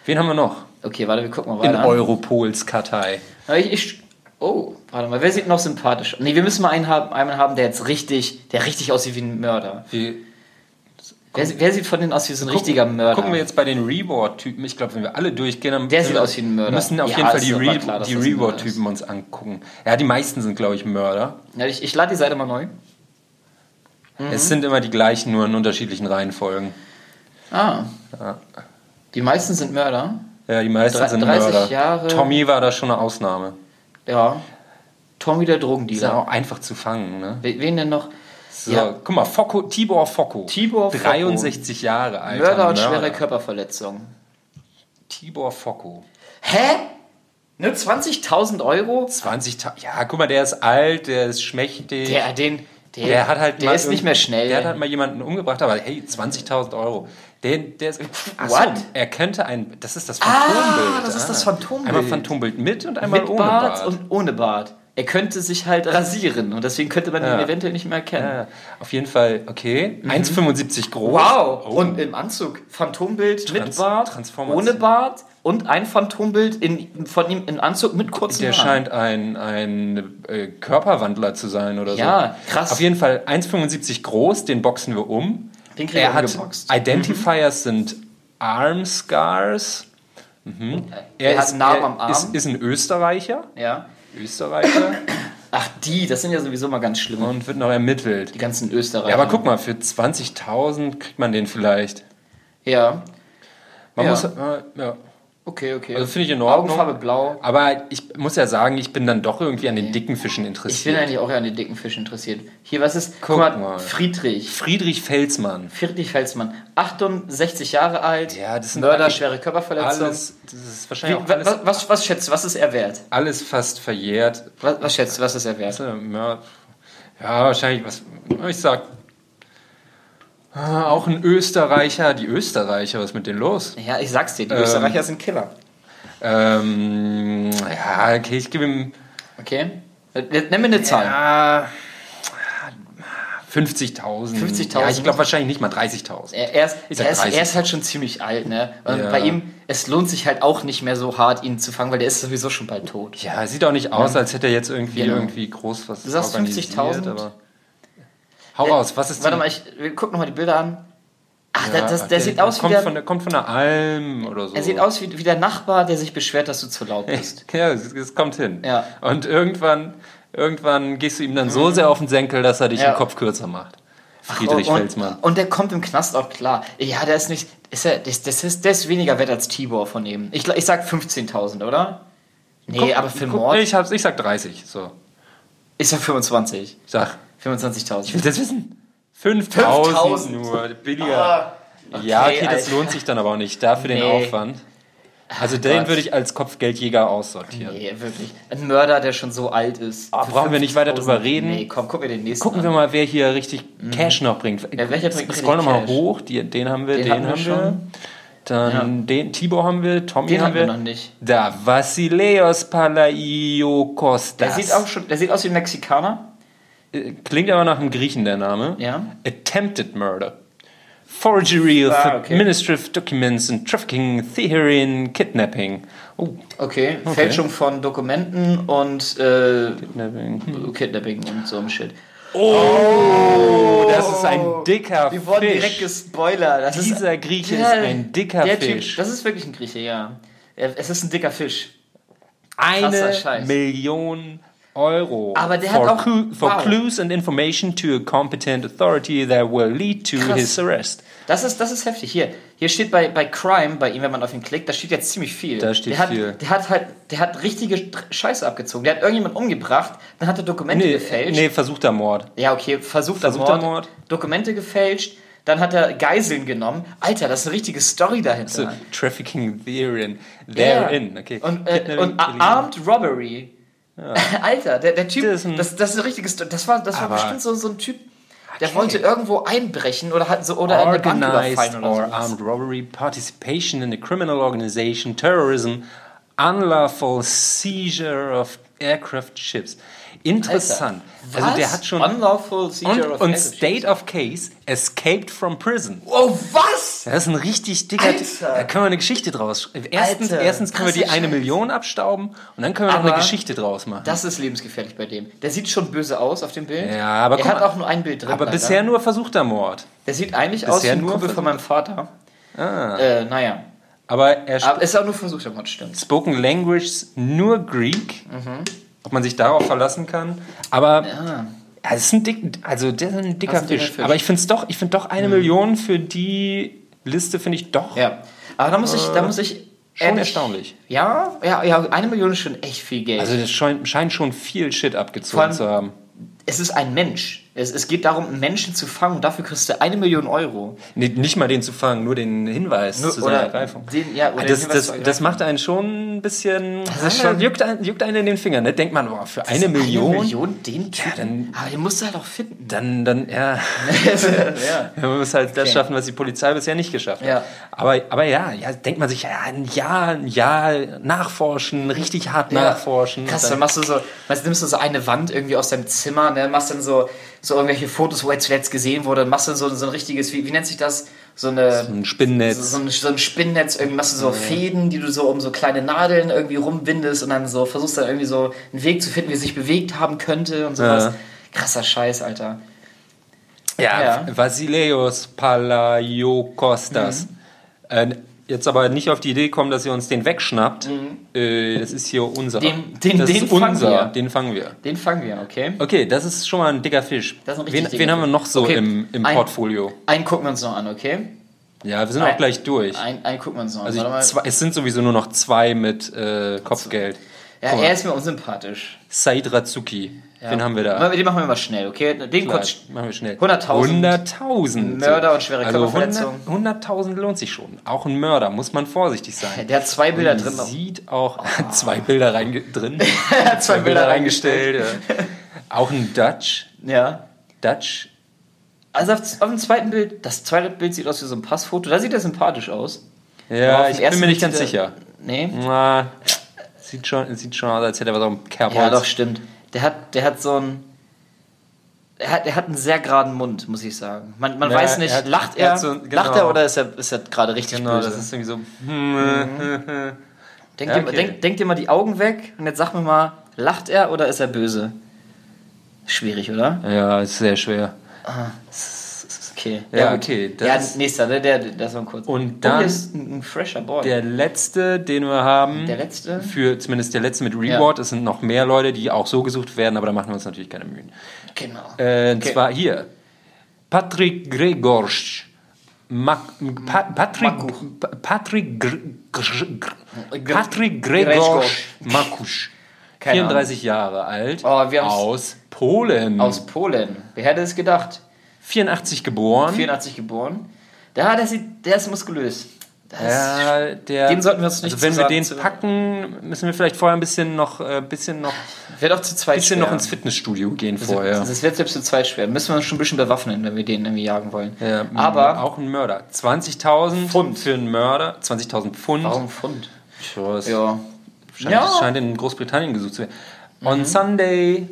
Wen haben wir noch? Okay, warte, wir gucken mal In weiter. Europols Kartei. Ich, ich, oh, warte mal, wer sieht noch sympathisch? Nee, wir müssen mal einen haben, einen haben, der jetzt richtig, der richtig aussieht wie ein Mörder. Wie, Wer, wer sieht von denen aus wie so ein richtiger Mörder? Gucken wir jetzt bei den Reward-Typen. Ich glaube, wenn wir alle durchgehen, dann Der sieht aus wie ein Mörder. Wir müssen auf Ja, jeden Fall ist die, Re klar, die Reward-Typen uns angucken. Ja, die meisten sind, glaube ich, Mörder. Ja, ich ich lade die Seite mal neu. Mhm. Es sind immer die gleichen, nur in unterschiedlichen Reihenfolgen. Ah. Die meisten sind Mörder. Ja, die meisten Drei- sind 30 Mörder. Jahre- Tommy war da schon eine Ausnahme. Ja. Tommy der Die sind Drogendealer. auch einfach zu fangen, ne? We- Wen denn noch? So, Ja. guck mal, Focko, Tibor Focko. Tibor Focko. 63 Jahre alt. Mörder und schwere Körperverletzung. Tibor Focko. Hä? Nur 20.000 Euro? 20 Ta Ja, guck mal, der ist alt, der ist schmächtig. Der, den, der, Der hat halt der ist nicht mehr schnell. Der hat halt mal jemanden umgebracht, aber hey, 20.000 Euro. Der, der ist. Ach so, What? er könnte ein. Das ist das Phantombild. Ah, das ist das Phantombild. Einmal Phantombild mit und einmal mit ohne Bart, Bart. und ohne Bart. Er könnte sich halt rasieren und deswegen könnte man ihn Ja. eventuell nicht mehr erkennen. ja, auf jeden Fall, okay. 1,75 groß. Mhm. Wow! Oh. Und im Anzug. Phantombild mit Trans- Bart, Transformation. ohne Bart und ein Phantombild in, von ihm in Anzug mit kurzen Der Haaren. scheint ein, ein äh, Körperwandler zu sein oder so. Ja, krass. Auf jeden Fall 1,75 groß, den boxen wir um. Den kriegen er wir hat umgeboxt. Identifiers sind Arm Scars. Mhm. Er hat einen Narben er am Arm. Ist, ist ein Österreicher. Ja. Österreicher Ach, die, das sind ja sowieso mal ganz schlimm. und wird noch ermittelt. Die ganzen Österreicher. Ja, aber guck mal, für 20.000 kriegt man den vielleicht. Ja. Man Ja. muss, äh, ja. Okay, okay. Also finde ich in Ordnung. Augenfarbe blau. Aber ich muss ja sagen, ich bin dann doch irgendwie an den dicken Fischen Ich interessiert. bin eigentlich auch an den dicken Fisch interessiert. Hier, was ist? Guck mal. Friedrich. Friedrich Felsmann. Friedrich Felsmann. 68 Jahre alt. Ja, das sind Mörder, schwere Körperverletzung. Alles, das ist Wie, wahrscheinlich auch wa- alles, was, was, was schätzt du, was ist er wert? alles fast verjährt. Was, was schätzt du, was ist er wert? Ja, wahrscheinlich, was, ich sag, ah, auch ein Österreicher, die Österreicher, was ist mit denen los? Ja, ich sag's dir, die Ähm, Österreicher sind Killer. Ähm, ja, okay, ich gebe ihm, Okay? Äh, Nenn mir eine Zahl. ja, 50.000. 50.000? Ja, ich glaube wahrscheinlich nicht mal 30.000. Er, er, ist, er, ist, 30. er ist halt schon ziemlich alt, ne? Und Ja. bei ihm, es lohnt sich halt auch nicht mehr so hart, ihn zu fangen, weil der ist sowieso schon bald tot. Ja, sieht auch nicht aus, als hätte er jetzt irgendwie, Genau. irgendwie groß was Du sagst organisiert, 50.000? Hau raus, was ist Warte die- mal, ich gucken nochmal die Bilder an. Ach, Ja, das, das, der okay, sieht aus wie kommt der, von der, kommt von der Alm oder so. er sieht aus wie, wie der Nachbar, der sich beschwert, dass du zu laut bist. Ja, es, es kommt hin. Ja. Und irgendwann, irgendwann gehst du ihm dann so sehr auf den Senkel, dass er dich Ja. den Kopf kürzer macht. Friedrich und, Felsmann. Und der kommt im Knast auch klar. Ja, der ist nicht. Ist er, das, das ist, der ist weniger wert als Tibor von ihm. Ich, ich sag 15.000, oder? Nee, Guck- aber für guck, Mord Ich, hab's, ich sag 30. So. ist er 25. Sag. 25.000. Ich will das wissen. 5000 5.000. nur. Billiger. Ah, ja, okay, das Alter. lohnt sich dann aber auch nicht. Dafür den Nee. Aufwand. Also den Gott. würde ich als Kopfgeldjäger aussortieren. Nee, wirklich. Ein Mörder, der schon so alt ist. Für brauchen wir nicht weiter 50.000. drüber reden? Nee, komm, guck mir den nächsten Gucken an. wir mal, wer hier richtig Cash noch bringt. Ja, welcher bringt Scroll nochmal hoch. Die, den haben wir, Den den, haben wir. schon. Dann den Tibor haben wir, Tommy Den haben haben wir noch nicht. Da, Vasileos Palaio Der Kostas. sieht, auch schon, der sieht aus wie ein Mexikaner. Klingt aber nach einem Griechen, der Name. Ja. Attempted Murder. Forgery of Ah, okay. administrative documents and trafficking, theory kidnapping. Oh, Okay. Fälschung von Dokumenten und äh, kidnapping. Hm. Kidnapping und so ein Shit. Oh, das ist ein dicker Wir wurden Fisch. direkt gespoilert. Das Dieser Grieche ist ein dicker der Fisch. Typ, das ist wirklich ein Grieche, ja. Es ist ein dicker Fisch. Eine. Million Euro. Aber der for hat auch- clu- for wow. clues and information to a competent authority that will lead to Krass. his arrest. Das ist, das ist heftig. Hier, hier steht bei, bei Crime, bei ihm, wenn man auf ihn klickt, da steht jetzt ziemlich viel. Da steht der hat, viel. Der hat halt, der hat richtige Scheiße abgezogen. Der hat irgendjemand umgebracht, dann hat er Dokumente Nee, gefälscht. nee, versuchter Mord. Ja, okay, versuchter, Versuchter Mord, Mord. Dokumente gefälscht, dann hat er Geiseln genommen. Alter, das ist eine richtige Story dahinter. So, trafficking therein. Therein, okay. Und, äh, und. Armed Robbery. Alter, der, der Typ, Das das, ist ein- das, ist eine richtige Story. Das war, das war bestimmt so, so ein Typ, der Okay. wollte irgendwo einbrechen oder hat so oder eine Bank Organized überfallen oder or armed robbery, participation in a criminal organization, terrorism, unlawful seizure of aircraft ships, Interessant. Alter. Also der hat schon... Unlawful Und, seizure of und evidence. State of Case, escaped from prison. Oh, was? Das ist ein richtig dicker. Alter. Da können wir eine Geschichte draus. Erstens, Alter, erstens können wir die eine Scheiß. Million abstauben und dann können wir noch eine Geschichte draus machen. Das ist lebensgefährlich bei dem. Der sieht schon böse aus auf dem Bild. Ja, aber er hat auch nur ein Bild drin. aber leider. bisher nur versuchter Mord. Der sieht eigentlich aus wie bisher ein Kumpel von meinem Vater. Ah. Äh, naja. Aber er Aber ist auch nur versuchter Mord, stimmt. spoken Language nur Greek. Ob man sich darauf verlassen kann. Aber Ja. ja, das ist ein dick, also der ist ein dicker Das ist ein dicker Fisch. Fisch. Aber ich finde es doch, ich finde doch eine Million für die Liste finde ich doch Ja. Aber da muss ich, da muss ich. Äh, schon ehrlich- erstaunlich. Ja, ja, ja, eine Million ist schon echt viel Geld. Also das scheint, scheint schon viel Shit abgezogen allem- zu haben. es ist ein Mensch. Es, es geht darum, einen Menschen zu fangen und dafür kriegst du eine Million Euro. Nee, nicht mal den zu fangen, nur den Hinweis Nur- zu seiner Ergreifung. den- ja, oder den das, das, das macht einen schon ein bisschen. ist Ah, schon- juckt, einen, juckt einen in den Fingern. Ne? Denkt man, boah, für eine Million, Eine Million, den Typen. dann- aber den musst du halt auch finden. Dann, dann, ja. ja. Man muss halt das Okay. schaffen, was die Polizei bisher nicht geschafft hat. Ja. Aber, aber ja, ja, denkt man sich, ja, ein Jahr, ein Jahr nachforschen, richtig hart nachforschen. Krass, Dann- dann machst du so, weißt, nimmst du so eine Wand irgendwie aus deinem Zimmer, ne, machst dann so, so irgendwelche Fotos, wo er zuletzt gesehen wurde, machst du so, so ein richtiges, wie, wie nennt sich das? So eine. ein Spinnennetz. So, so, ein, so ein Spinnennetz, irgendwie machst du so Fäden, die du so um so kleine Nadeln irgendwie rumwindest und dann so versuchst dann irgendwie so einen Weg zu finden, wie es sich bewegt haben könnte und sowas. Ja. Krasser Scheiß, Alter. Ja, Ja. Vasileios Palaiokostas. Mhm. Äh, jetzt aber nicht auf die Idee kommen, dass ihr uns den wegschnappt. Äh, das ist hier unser. Den- den- das den ist fangen unser. wir. Den fangen wir. Den fangen wir, okay? Okay, das ist schon mal ein dicker Fisch. Das ist ein wen, dicker wen haben wir noch so Okay, im, im ein- Portfolio? Einen gucken wir uns noch an, okay? Ja, wir sind ein- auch gleich durch. Einen, einen gucken wir uns noch an. Also ich, zwei, es sind sowieso nur noch zwei mit äh, Kopfgeld. ja, er ist mir unsympathisch. Said Razuki. Ja. Den haben wir da. Den machen wir mal schnell, okay? Den Klar, kurz. machen wir schnell. 100.000 100.000. Mörder und schwere also Körperverletzungen. 100 100.000 lohnt sich schon. Auch ein Mörder, muss man vorsichtig sein. Der hat zwei Bilder drin. Sieht auch zwei Bilder drin. Er hat zwei Bilder reingestellt. ja. Auch ein Dutch. Ja. Dutch. Also auf, auf dem zweiten Bild, das zweite Bild sieht aus wie so ein Passfoto. Da sieht er sympathisch aus. Ja, ich bin mir nicht ganz er- sicher. Nee. Na, sieht schon, sieht schon aus, als hätte er was auf dem Kerbholz. Ja, doch, stimmt. Der hat, der hat so ein. Er hat, er hat einen sehr geraden Mund, muss ich sagen. Man, man Ja, weiß nicht, er hat- lacht er er, so- genau. lacht er oder ist er, ist er gerade richtig Genau, böse? das ist irgendwie so. denk, ja, dir, okay. denk, denk dir mal die Augen weg und jetzt sag mir mal, lacht er oder ist er böse? Schwierig, oder? Ja, ist sehr schwer. Ist okay. Ja, gut. okay, das ja, nächster, der, der, das war kurz. Und oh, dann hier ist ein, ein fresher Boy. Der letzte, den wir haben, Der letzte? für zumindest der letzte mit Reward, es sind noch mehr Leute, die auch so gesucht werden, aber da machen wir uns natürlich keine Mühen. genau. Äh, Und Okay. zwar hier. Patrick Gregorsch. Mak pa Patrick, Makuch. Pa- Patrick, Gr Gr Gr Patrick Gregorsch. Makusch. Keine 34 Jahre alt. Oh, aus Polen. Aus Polen. Wer hätte es gedacht? 84 geboren. 84 geboren. Der, der, sieht, der ist muskulös. Ja, der, Den sollten wir uns nicht also wenn wir den packen, müssen wir vielleicht vorher ein bisschen noch, äh, bisschen noch, wird auch zu zweit bisschen schwer. noch ins Fitnessstudio gehen das, vorher. das wird selbst zu zweit schwer. Müssen wir uns schon ein bisschen bewaffnen, wenn wir den irgendwie jagen wollen. Ja, Aber auch ein Mörder. 20.000 Pfund. für einen Mörder. 20.000 Pfund. warum Pfund? Es Ja. scheint, Ja. scheint in Großbritannien gesucht zu werden. On Sunday,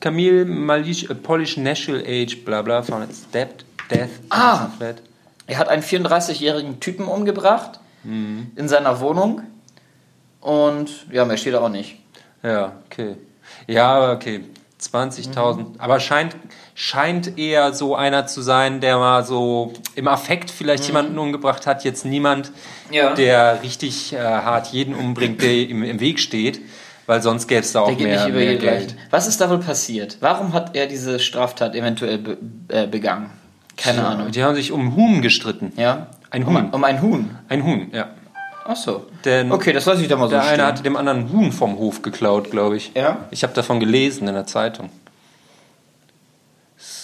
Camille Malish, a Polish national age, bla bla, found stabbed, death, Ah. Er hat einen 34-jährigen Typen umgebracht Mhm. in seiner Wohnung. Und ja, mehr steht da auch nicht. Ja, okay. Ja, okay. 20.000. Mhm. Aber scheint, scheint eher so einer zu sein, der mal so im Affekt vielleicht jemanden umgebracht hat. Jetzt niemand, Mhm. Ja. der richtig äh, hart jeden umbringt, der ihm im Weg steht. Weil sonst gäbe es da auch Der geht mehr, über mehr Geld. Was ist da wohl passiert? Warum hat er diese Straftat eventuell be äh, begangen? Keine Ahnung. Die haben sich um Huhn gestritten. Ja? Ein Um, Huhn. um ein Huhn. Ein Huhn, ja. Ach so. Denn Okay, das lasse ich da mal so der eine hatte dem anderen Huhn vom Hof geklaut, glaube ich. Ja? Ich habe davon gelesen in der Zeitung.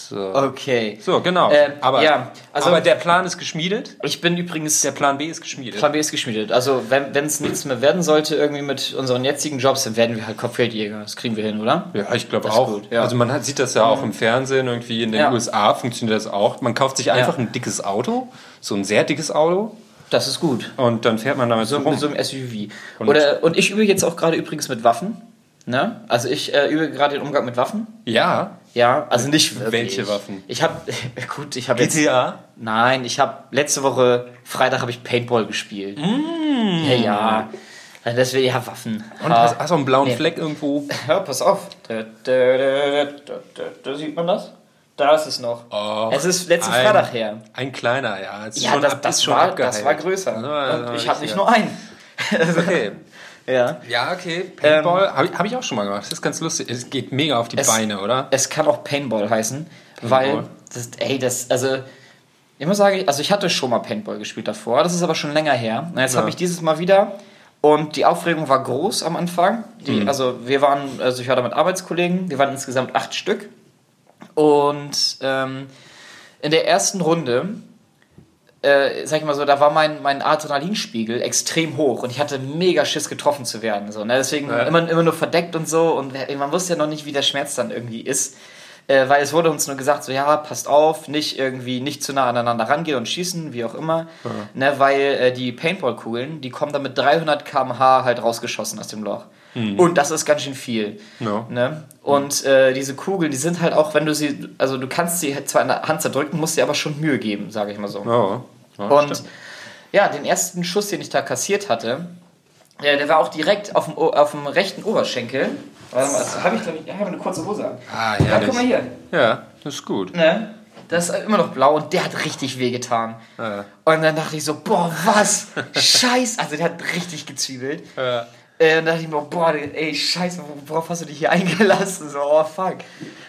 So. Okay. So, genau. Äh, aber, ja, also- aber der Plan ist geschmiedet. Ich bin übrigens Der Plan B ist geschmiedet. Plan B ist geschmiedet. Also wenn es nichts mehr werden sollte irgendwie mit unseren jetzigen Jobs, dann werden wir halt Kopfgeldjäger. Das kriegen wir hin, oder? ja, ich glaube auch. gut, ja. Also man hat, sieht das ja auch im Fernsehen, irgendwie in den Ja. USA funktioniert das auch. Man kauft sich einfach ein dickes Auto, so ein sehr dickes Auto, Das ist gut. und dann fährt man damit so So rum. mit so einem SUV. Und- Oder, und ich übe jetzt auch gerade übrigens mit Waffen. Ne? Also ich äh, übe gerade den Umgang mit Waffen. Ja. Ja, also nicht wirklich. Welche Waffen? Ich habe gut, ich habe jetzt GTA? Nein, ich habe letzte Woche Freitag habe ich Paintball gespielt. Ja, ja. Deswegen ja Waffen. Und Ah. hast, hast du einen blauen Nee. Fleck irgendwo? Ja, pass auf. Da, da, da, da, da, da sieht man das? Da ist es noch. Oh, es ist letzten ein- Freitag her. Ein kleiner, ja. Ja, schon das, ab- das, ist schon war, das war größer. War Und ich habe nicht ja. nur einen. Okay. Ja. Ja, okay. Paintball Ähm, habe ich, hab ich auch schon mal gemacht. Das ist ganz lustig. Es geht mega auf die Es- Beine, oder? Es kann auch Paintball heißen, weil das, ey, das, also ich muss sagen, also ich hatte schon mal Paintball gespielt davor, das ist aber schon länger her. Und jetzt Ja. habe ich dieses Mal wieder und die Aufregung war groß am Anfang. Die, Mhm. Also wir waren, also ich war da mit Arbeitskollegen, wir waren insgesamt acht Stück und ähm, in der ersten Runde äh, sag ich mal so, da war mein, mein Adrenalinspiegel extrem hoch und ich hatte mega Schiss getroffen zu werden. So, ne? Deswegen Ja. immer, immer nur verdeckt und so und man wusste ja noch nicht, wie der Schmerz dann irgendwie ist. Äh, weil es wurde uns nur gesagt, so ja, passt auf, nicht irgendwie nicht zu nah aneinander rangehen und schießen, wie auch immer. Ne, weil äh, die Paintball-Kugeln, die kommen dann mit 300 km/h halt rausgeschossen aus dem Loch. Und das ist ganz schön viel. Ja. Ne? Und äh, diese Kugeln, die sind halt auch, wenn du sie, also du kannst sie zwar in der Hand zerdrücken, musst dir aber schon Mühe geben, sage ich mal so. Ja. Ja Und stimmt. ja, den ersten Schuss, den ich da kassiert hatte, der, der war auch direkt auf dem, auf dem rechten Oberschenkel. Warte mal, das habe ich, glaub ich, ich habe eine kurze Hose an. Ah, Ja, guck mal hier. Ja, das ist gut. Ne? Das ist immer noch blau und der hat richtig wehgetan. Ja. Und dann dachte ich so, boah, was? Scheiß. Also der hat richtig gezwiebelt. Ja. Äh, und dann dachte ich mir, boah, ey, scheiße, worauf hast du dich hier eingelassen? So, oh, fuck.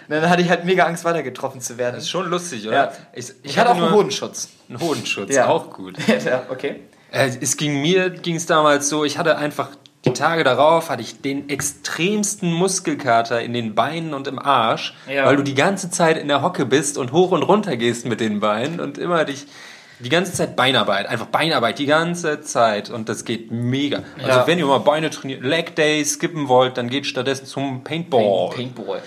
Und dann hatte ich halt mega Angst, weiter getroffen zu werden. Das ist schon lustig, oder? Ja. Ich, Ich hatte auch einen Hodenschutz. einen Hodenschutz, Ja. auch gut. ja, okay. Äh, es ging mir ging es damals so, ich hatte einfach die Tage darauf hatte ich den extremsten Muskelkater in den Beinen und im Arsch, Ja. weil du die ganze Zeit in der Hocke bist und hoch und runter gehst mit den Beinen und immer dich die ganze Zeit Beinarbeit, einfach Beinarbeit die ganze Zeit und das geht mega. Also Ja. wenn ihr mal Beine trainiert, Leg Day skippen wollt, dann geht stattdessen zum Paintball. Paintball.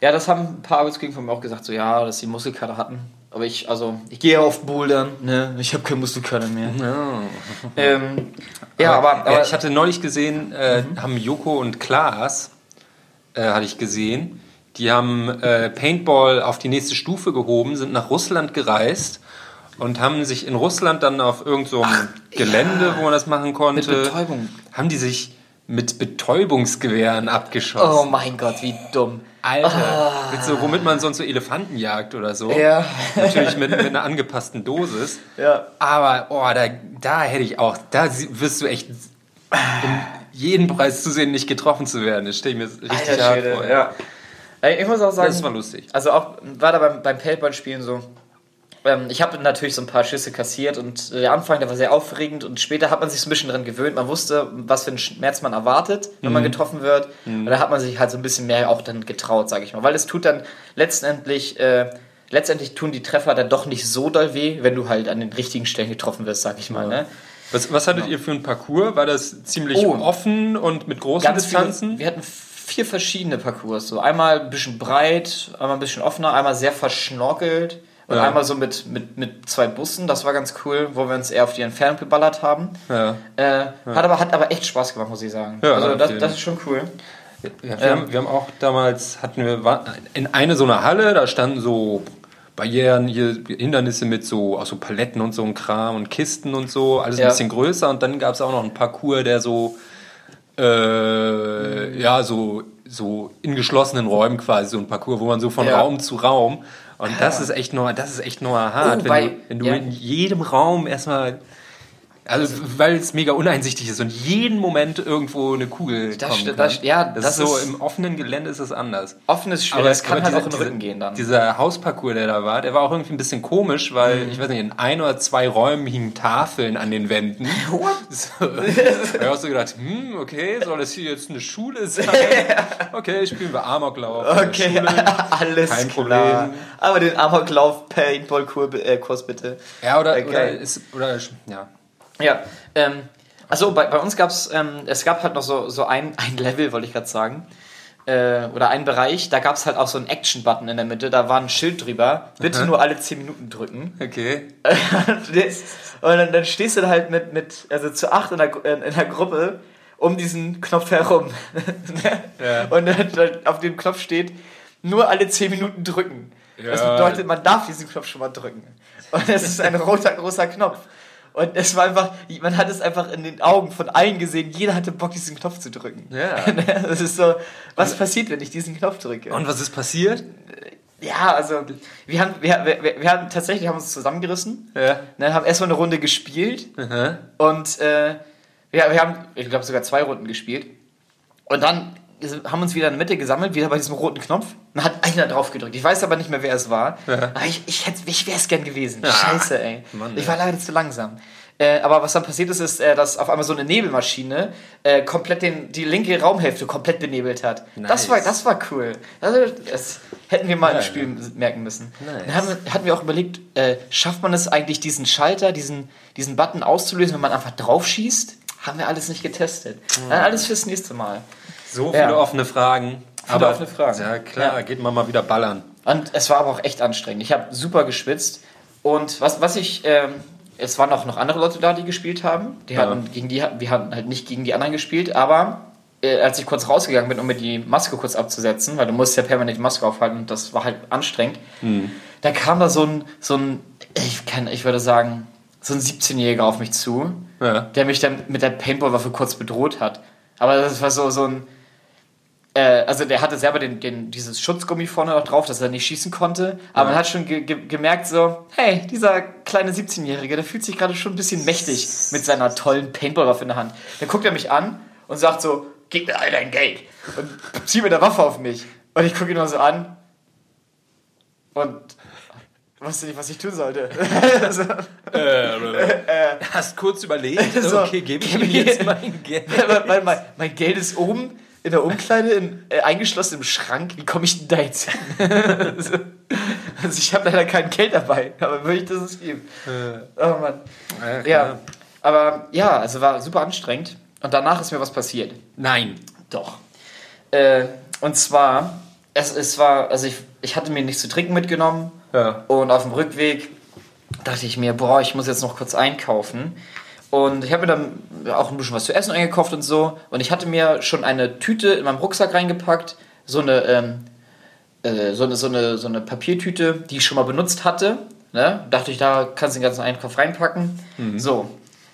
Ja, das haben ein paar Arbeitskollegen von mir auch gesagt, so ja, dass sie Muskelkater hatten. Aber ich, also, ich gehe auf Bouldern, ne? Ich habe keine Muskelkater mehr. Ähm, ja, aber, aber ja, ich hatte neulich gesehen, äh, haben Joko und Klaas, äh, hatte ich gesehen, die haben äh, Paintball auf die nächste Stufe gehoben, sind nach Russland gereist und haben sich in Russland dann auf irgendeinem so Gelände, wo man das machen konnte, Mit Betäubung. haben die sich mit Betäubungsgewehren abgeschossen. oh mein Gott, wie dumm. Alter, mit so, womit man sonst so Elefanten jagt oder so. Ja. Natürlich mit, mit einer angepassten Dosis. Ja. Aber, oh, da, da hätte ich auch, da wirst du echt um jeden Preis zu sehen, nicht getroffen zu werden. Das stelle ich mir richtig Alter hart vor. ja. Ich muss auch sagen, Das war lustig. Also auch war da beim, beim Paintball-Spielen so. Ähm, ich habe natürlich so ein paar Schüsse kassiert und äh, der Anfang, der war sehr aufregend und später hat man sich so ein bisschen dran gewöhnt. Man wusste, was für einen Schmerz man erwartet, wenn Mhm. man getroffen wird. Und da hat man sich halt so ein bisschen mehr auch dann getraut, sage ich mal. Weil es tut dann letztendlich, äh, letztendlich tun die Treffer dann doch nicht so doll weh, wenn du halt an den richtigen Stellen getroffen wirst, sag ich mal. Ne? Was, was hattet ihr für ein Parcours? War das ziemlich Oh. offen und mit großen Ganz viele, Distanzen? wir hatten vier verschiedene Parcours. So einmal ein bisschen breit, einmal ein bisschen offener, einmal sehr verschnorkelt und Ja. einmal so mit, mit, mit zwei Bussen. Das war ganz cool, wo wir uns eher auf die Entfernung geballert haben. Ja. Äh, hat, aber, hat aber echt Spaß gemacht, muss ich sagen. Ja, also das, das ist schon cool. Ja, wir, Ähm. haben, wir haben auch damals, hatten wir war in eine so eine Halle, da standen so Barrieren, hier Hindernisse mit so, auch so Paletten und so ein Kram und Kisten und so, alles Ja. ein bisschen größer und dann gab es auch noch einen Parcours, der so, äh, ja, so, so in geschlossenen Räumen quasi, so ein Parcours, wo man so von Ja. Raum zu Raum und das ist echt nur, das ist echt nur hart, Oh, wenn, bei- du, wenn du ja. in jedem Raum erstmal also, weil es mega uneinsichtig ist und jeden Moment irgendwo eine Kugel Das kommen das- ja, das, das ist so im offenen Gelände ist es anders. Offenes Spiel, das kann halt auch in den Rücken gehen dann. Dieser Hausparcours, der da war, der war auch irgendwie ein bisschen komisch, weil Mhm. ich weiß nicht, in ein oder zwei Räumen hingen Tafeln an den Wänden. What? So. ich habe auch so gedacht, hm, okay, soll das hier jetzt eine Schule sein? Okay, spielen wir Amoklauf. Okay, alles Kein klar. Problem. Aber den Amoklauf Paintball-Kurs äh, bitte. Ja, oder, Okay. oder, ist, oder ja. Ja, ähm, also bei, bei uns gab es, ähm, es gab halt noch so, so ein, ein Level, wollte ich gerade sagen, äh, oder ein Bereich, da gab es halt auch so einen Action-Button in der Mitte, da war ein Schild drüber, bitte nur alle 10 Minuten drücken. Okay. und dann, dann stehst du da halt mit, mit also zu acht in der, in der Gruppe um diesen Knopf herum. Und dann auf dem Knopf steht, nur alle 10 Minuten drücken. Das Ja. bedeutet, man darf diesen Knopf schon mal drücken. Und es ist ein roter, großer Knopf. Und es war einfach, man hat es einfach in den Augen von allen gesehen, jeder hatte Bock, diesen Knopf zu drücken. Ja. Das ist so, was passiert, wenn ich diesen Knopf drücke? Und was ist passiert? Ja, also wir haben, wir, wir, wir haben tatsächlich haben uns zusammengerissen, Ja. ne, haben erstmal eine Runde gespielt Aha. und äh, wir, wir haben, ich glaube, sogar zwei Runden gespielt. Und dann haben uns wieder in der Mitte gesammelt, wieder bei diesem roten Knopf. Dann hat einer drauf gedrückt. Ich weiß aber nicht mehr, wer es war. Aber ich, ich, ich wäre es gern gewesen. Scheiße, ey. Mann, ich war leider zu langsam. Äh, aber was dann passiert ist, ist, äh, dass auf einmal so eine Nebelmaschine äh, komplett den, die linke Raumhälfte komplett benebelt hat. Das, Nice. war, das war cool. Also, das hätten wir mal im Ja, Spiel merken müssen. Nice. Dann haben hatten wir auch überlegt, äh, schafft man es eigentlich, diesen Schalter, diesen, diesen Button auszulösen, wenn man einfach drauf schießt? Haben wir alles nicht getestet. Dann alles fürs nächste Mal. So viele Ja. offene Fragen. Viele offene Fragen. Ja, klar, Ja. geht man mal wieder ballern. Und es war aber auch echt anstrengend. Ich habe super geschwitzt. Und was, was ich, ähm, es waren auch noch andere Leute da, die gespielt haben. Die hatten, gegen die, wir hatten halt nicht gegen die anderen gespielt, aber äh, als ich kurz rausgegangen bin, um mir die Maske kurz abzusetzen, weil du musst ja permanent die Maske aufhalten und das war halt anstrengend, da kam da so ein, so ein ich, kann, ich würde sagen, so ein 17-Jähriger auf mich zu, Ja. der mich dann mit der Paintball-Waffe kurz bedroht hat. Aber das war so, so ein, äh, also der hatte selber den, den, dieses Schutzgummi vorne noch drauf, dass er nicht schießen konnte. Aber man hat schon ge ge gemerkt so, hey, dieser kleine 17-Jährige, der fühlt sich gerade schon ein bisschen mächtig mit seiner tollen Paintball-Waffe in der Hand. Dann guckt er mich an und sagt so, gib mir all dein Geld. Und zieht mit der Waffe auf mich. Und ich gucke ihn nur so an und wusste nicht, was ich tun sollte. also, Hast kurz überlegt, So, okay, gebe ich gib ihm mir- jetzt mein Geld. weil mein, mein Geld ist oben in der Umkleide in, äh, eingeschlossen im Schrank. Wie komme ich denn da jetzt hin? also, also ich habe leider kein Geld dabei, aber würde ich das es geben. Oh Mann. Ja. Ja, aber ja, also war super anstrengend. Und danach ist mir was passiert. Nein. Doch. Äh, und zwar, es, es war, also ich, ich hatte mir nichts zu trinken mitgenommen. Ja. Und auf dem Rückweg dachte ich mir, boah, ich muss jetzt noch kurz einkaufen. Und ich habe mir dann auch ein bisschen was zu essen eingekauft und so. Und ich hatte mir schon eine Tüte in meinem Rucksack reingepackt. So eine, ähm, äh, so eine, so eine, so eine Papiertüte, die ich schon mal benutzt hatte. Ne? Dachte ich, da kannst du den ganzen Einkauf reinpacken. So,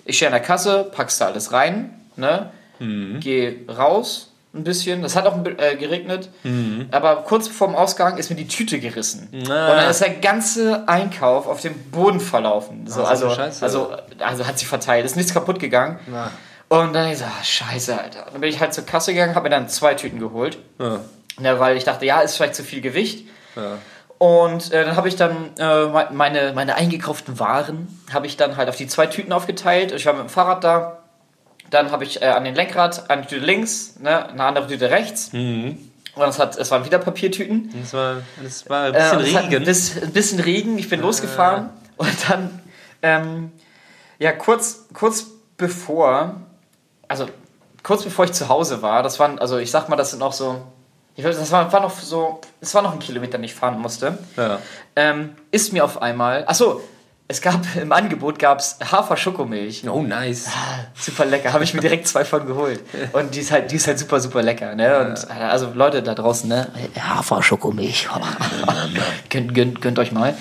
ich stehe an der Kasse, packst da alles rein. Ne? Geh raus ein bisschen. Das hat auch äh, geregnet. Aber kurz vor dem Ausgang ist mir die Tüte gerissen. Und dann ist der ganze Einkauf auf dem Boden verlaufen. So, Ach, so also, Scheiße. also, also hat sich verteilt. Ist nichts kaputt gegangen. Und dann ich so, ah, scheiße, Alter. Dann bin ich halt zur Kasse gegangen, habe mir dann zwei Tüten geholt. Ja. Ja, weil ich dachte, ja, ist vielleicht zu viel Gewicht. Ja. Und äh, dann habe ich dann äh, me- meine, meine eingekauften Waren habe ich dann halt auf die zwei Tüten aufgeteilt. Ich war mit dem Fahrrad da. Dann habe ich äh, an den Lenkrad eine Tüte links, ne, eine andere Tüte rechts. Und es, hat, es waren wieder Papiertüten. Das war, das war ein Äh, bisschen es hat Regen. Ein bisschen, ein bisschen Regen. Ich bin losgefahren. Und dann, ähm, ja, kurz, kurz bevor, also kurz bevor ich zu Hause war, das waren, also ich sag mal, das sind noch so, ich weiß, das war, war noch so, es war noch ein Kilometer, den ich fahren musste, ja. ähm, ist mir auf einmal, achso, es gab im Angebot gab's Hafer-Schokomilch. Oh, nice. Super lecker, habe ich mir direkt zwei von geholt. Und die ist halt, die ist halt super, super lecker. Ne? Und äh, also Leute da draußen, ne? Hafer-Schokomilch. gönnt, gönnt, gönnt euch mal.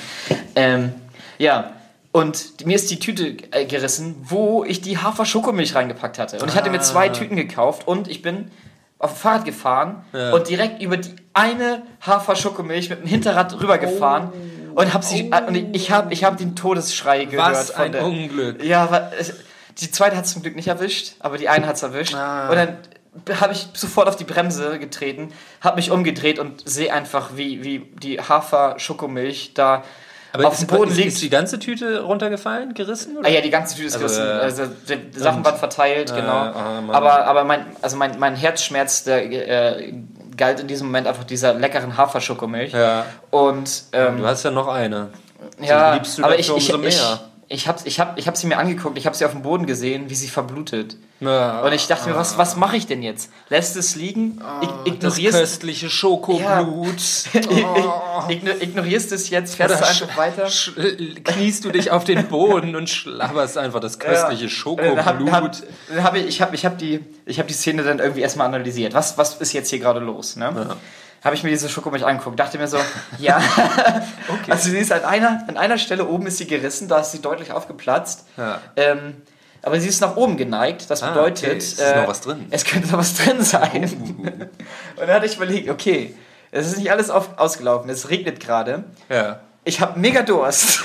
Ähm, ja, und mir ist die Tüte äh, gerissen, wo ich die Hafer-Schokomilch reingepackt hatte. Und ich hatte mir zwei Tüten gekauft und ich bin auf dem Fahrrad gefahren Ja. und direkt über die eine Hafer-Schokomilch mit dem Hinterrad rübergefahren. Und, hab sie, äh, und ich, ich habe ich hab den Todesschrei gehört. Was von ein der, Unglück. ja, aber die zweite hat es zum Glück nicht erwischt, aber die eine hat es erwischt. Ah. Und dann habe ich sofort auf die Bremse getreten, habe mich umgedreht und sehe einfach, wie, wie die Hafer-Schokomilch da auf ist, dem Boden ist, liegt. ist die ganze Tüte runtergefallen, gerissen? Oder? Ah ja, die ganze Tüte ist Also, gerissen. äh, Also, die, Sachen waren verteilt, genau. ah, Mann. aber aber mein, also mein, mein Herzschmerz, der äh, galt in diesem Moment einfach dieser leckeren Haferschokomilch. Ja. Und ähm, Du hast ja noch eine. ja, liebst du aber ich, ich, ich, mehr. Ich habe ich hab, ich hab sie mir angeguckt, ich habe sie auf dem Boden gesehen, wie sie verblutet. Ja. Und ich dachte mir, was, was mache ich denn jetzt? Lässt es liegen? Ah, Ig ignorierst, köstliche Schokoblut. igno ignorierst es jetzt? Fährst du einfach weiter? äh, kniest du dich auf den Boden und schlabberst einfach das köstliche Dann hab, Schokoblut. hab, dann hab ich, ich habe ich hab die, ich hab die Szene dann irgendwie erstmal analysiert. Was, was ist jetzt hier gerade los? Ne? Habe ich mir diese Schokomilch angeguckt. Dachte mir so, ja. Also sie ist an einer, an einer Stelle oben ist sie gerissen, da ist sie deutlich aufgeplatzt. Ja. Ähm, aber sie ist nach oben geneigt. Das Ah, bedeutet, okay. Es drin. Es könnte noch was drin sein. Und dann hatte ich überlegt, okay, es ist nicht alles auf, ausgelaufen. Es regnet gerade. ja. Ich habe mega Durst.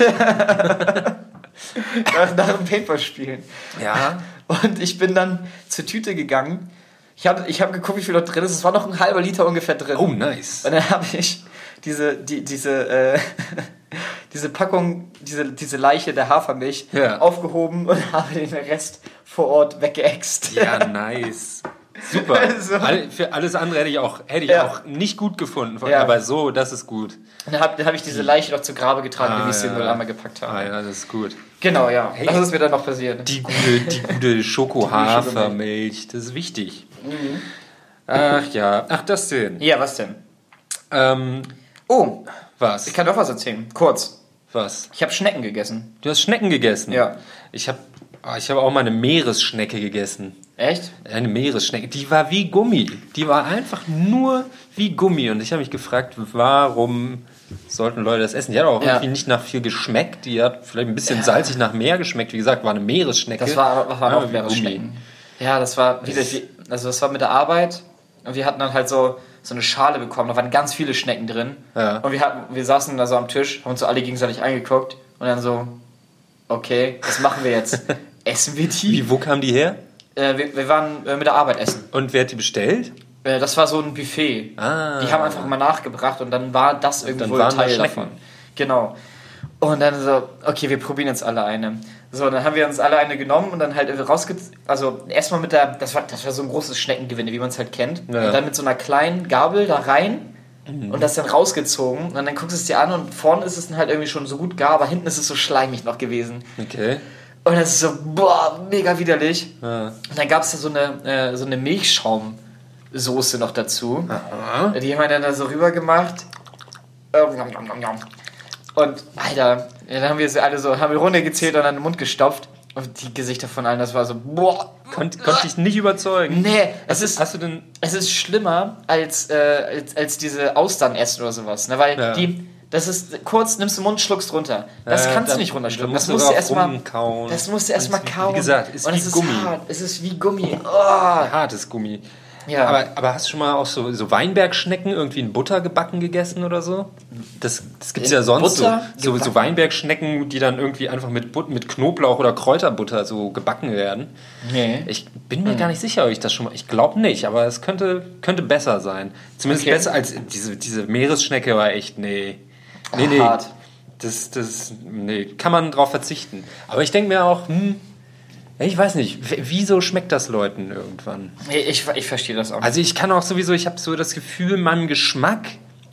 nach, nach dem Paintball-Spielen. Ja. Und ich bin dann zur Tüte gegangen. Ich habe ich hab geguckt, wie viel dort drin ist. Es war noch ein halber Liter ungefähr drin. Oh, nice. Und dann habe ich diese, die, diese, äh, diese Packung, diese, diese Leiche der Hafermilch Ja. aufgehoben und habe den Rest vor Ort weggeext. Ja, nice. Super. So. Für alles andere hätte ich auch, hätte ich Ja. auch nicht gut gefunden. Ja. Aber so, das ist gut. Dann habe hab ich diese Leiche noch zu Grabe getragen, Ah, wie ich sie ja. Mülleimer gepackt habe. Ah ja, das ist gut. Genau, ja. Hey. Das ist mir dann noch passiert. Die gute, die gute Schoko-Hafermilch, das ist wichtig. Ach ja, ach das denn. Ja, was denn? Ähm, Oh, was? ich kann doch was erzählen. Kurz. Was? Ich habe Schnecken gegessen. Du hast Schnecken gegessen? Ja. Ich habe ich hab auch mal eine Meeresschnecke gegessen. Echt? Eine Meeresschnecke. Die war wie Gummi. Die war einfach nur wie Gummi. Und ich habe mich gefragt, warum sollten Leute das essen? Die hat auch Ja. irgendwie nicht nach viel geschmeckt. Die hat vielleicht ein bisschen salzig nach Meer geschmeckt. Wie gesagt, war eine Meeresschnecke. Das war, das waren Ja, auch Meeresschnecken. Ja, das war wieder, wie, also das war mit der Arbeit und wir hatten dann halt so, so eine Schale bekommen, da waren ganz viele Schnecken drin. Ja. Und wir, hatten, wir saßen da so am Tisch, haben uns so alle gegenseitig angeguckt und dann so, okay, was machen wir jetzt? Essen wir die? Wie, wo kam die her? Äh, wir, wir waren äh, mit der Arbeit essen. Und wer hat die bestellt? Äh, das war so ein Buffet. Ah. Die haben einfach mal nachgebracht und dann war das irgendwo waren ein da Teil Schnecken. davon. Genau. Und dann so, okay, wir probieren jetzt alle eine. So, dann haben wir uns alle eine genommen und dann halt rausge... Also erstmal mit der... Das war, das war so ein großes Schneckengewinde, wie man es halt kennt. Ja. Und dann mit so einer kleinen Gabel da rein und das dann rausgezogen. Und dann guckst du es dir an und vorne ist es dann halt irgendwie schon so gut gar, aber hinten ist es so schleimig noch gewesen. Okay. Und das ist so, boah, mega widerlich. Ja. Und dann gab es da so eine, äh, so eine Milchschaumsoße noch dazu. Die haben wir dann da so rüber gemacht. Ähm, nom, nom, nom. Und Alter, ja, dann haben wir sie alle so, haben wir runtergezählt und an den Mund gestopft. Und die Gesichter von allen, das war so, boah. Konnt, konnte ich nicht überzeugen. Nee, es ist, Hast du denn. es ist schlimmer als, äh, als, als diese Austern essen oder sowas. Ne? Weil Ja. die, das ist kurz, nimmst du Mund, schluckst runter. Das Ja, kannst da- du nicht runterschlucken. da Das musst musst du erstmal. rumkauen. Das musst du erstmal Und wie kauen. gesagt, ist Und wie es ist Gummi. hart. Es ist wie Gummi. Oh. Hartes Gummi. Ja. Aber, aber hast du schon mal auch so, so Weinbergschnecken irgendwie in Butter gebacken gegessen oder so? Das, das gibt es ja sonst Butter so. So, so? Weinbergschnecken, die dann irgendwie einfach mit, But mit Knoblauch oder Kräuterbutter so gebacken werden. Nee. Ich bin mir gar nicht sicher, ob ich das schon mal. Ich glaube nicht, aber es könnte, könnte besser sein. Zumindest Okay. besser als diese, diese Meeresschnecke war echt, nee. Nee, nee. Hart. Das, das, nee, kann man drauf verzichten. Aber ich denke mir auch, hm, ich weiß nicht, wieso schmeckt das Leuten irgendwann? Ich, ich verstehe das auch. Also ich kann auch sowieso, ich habe so das Gefühl, meinem Geschmack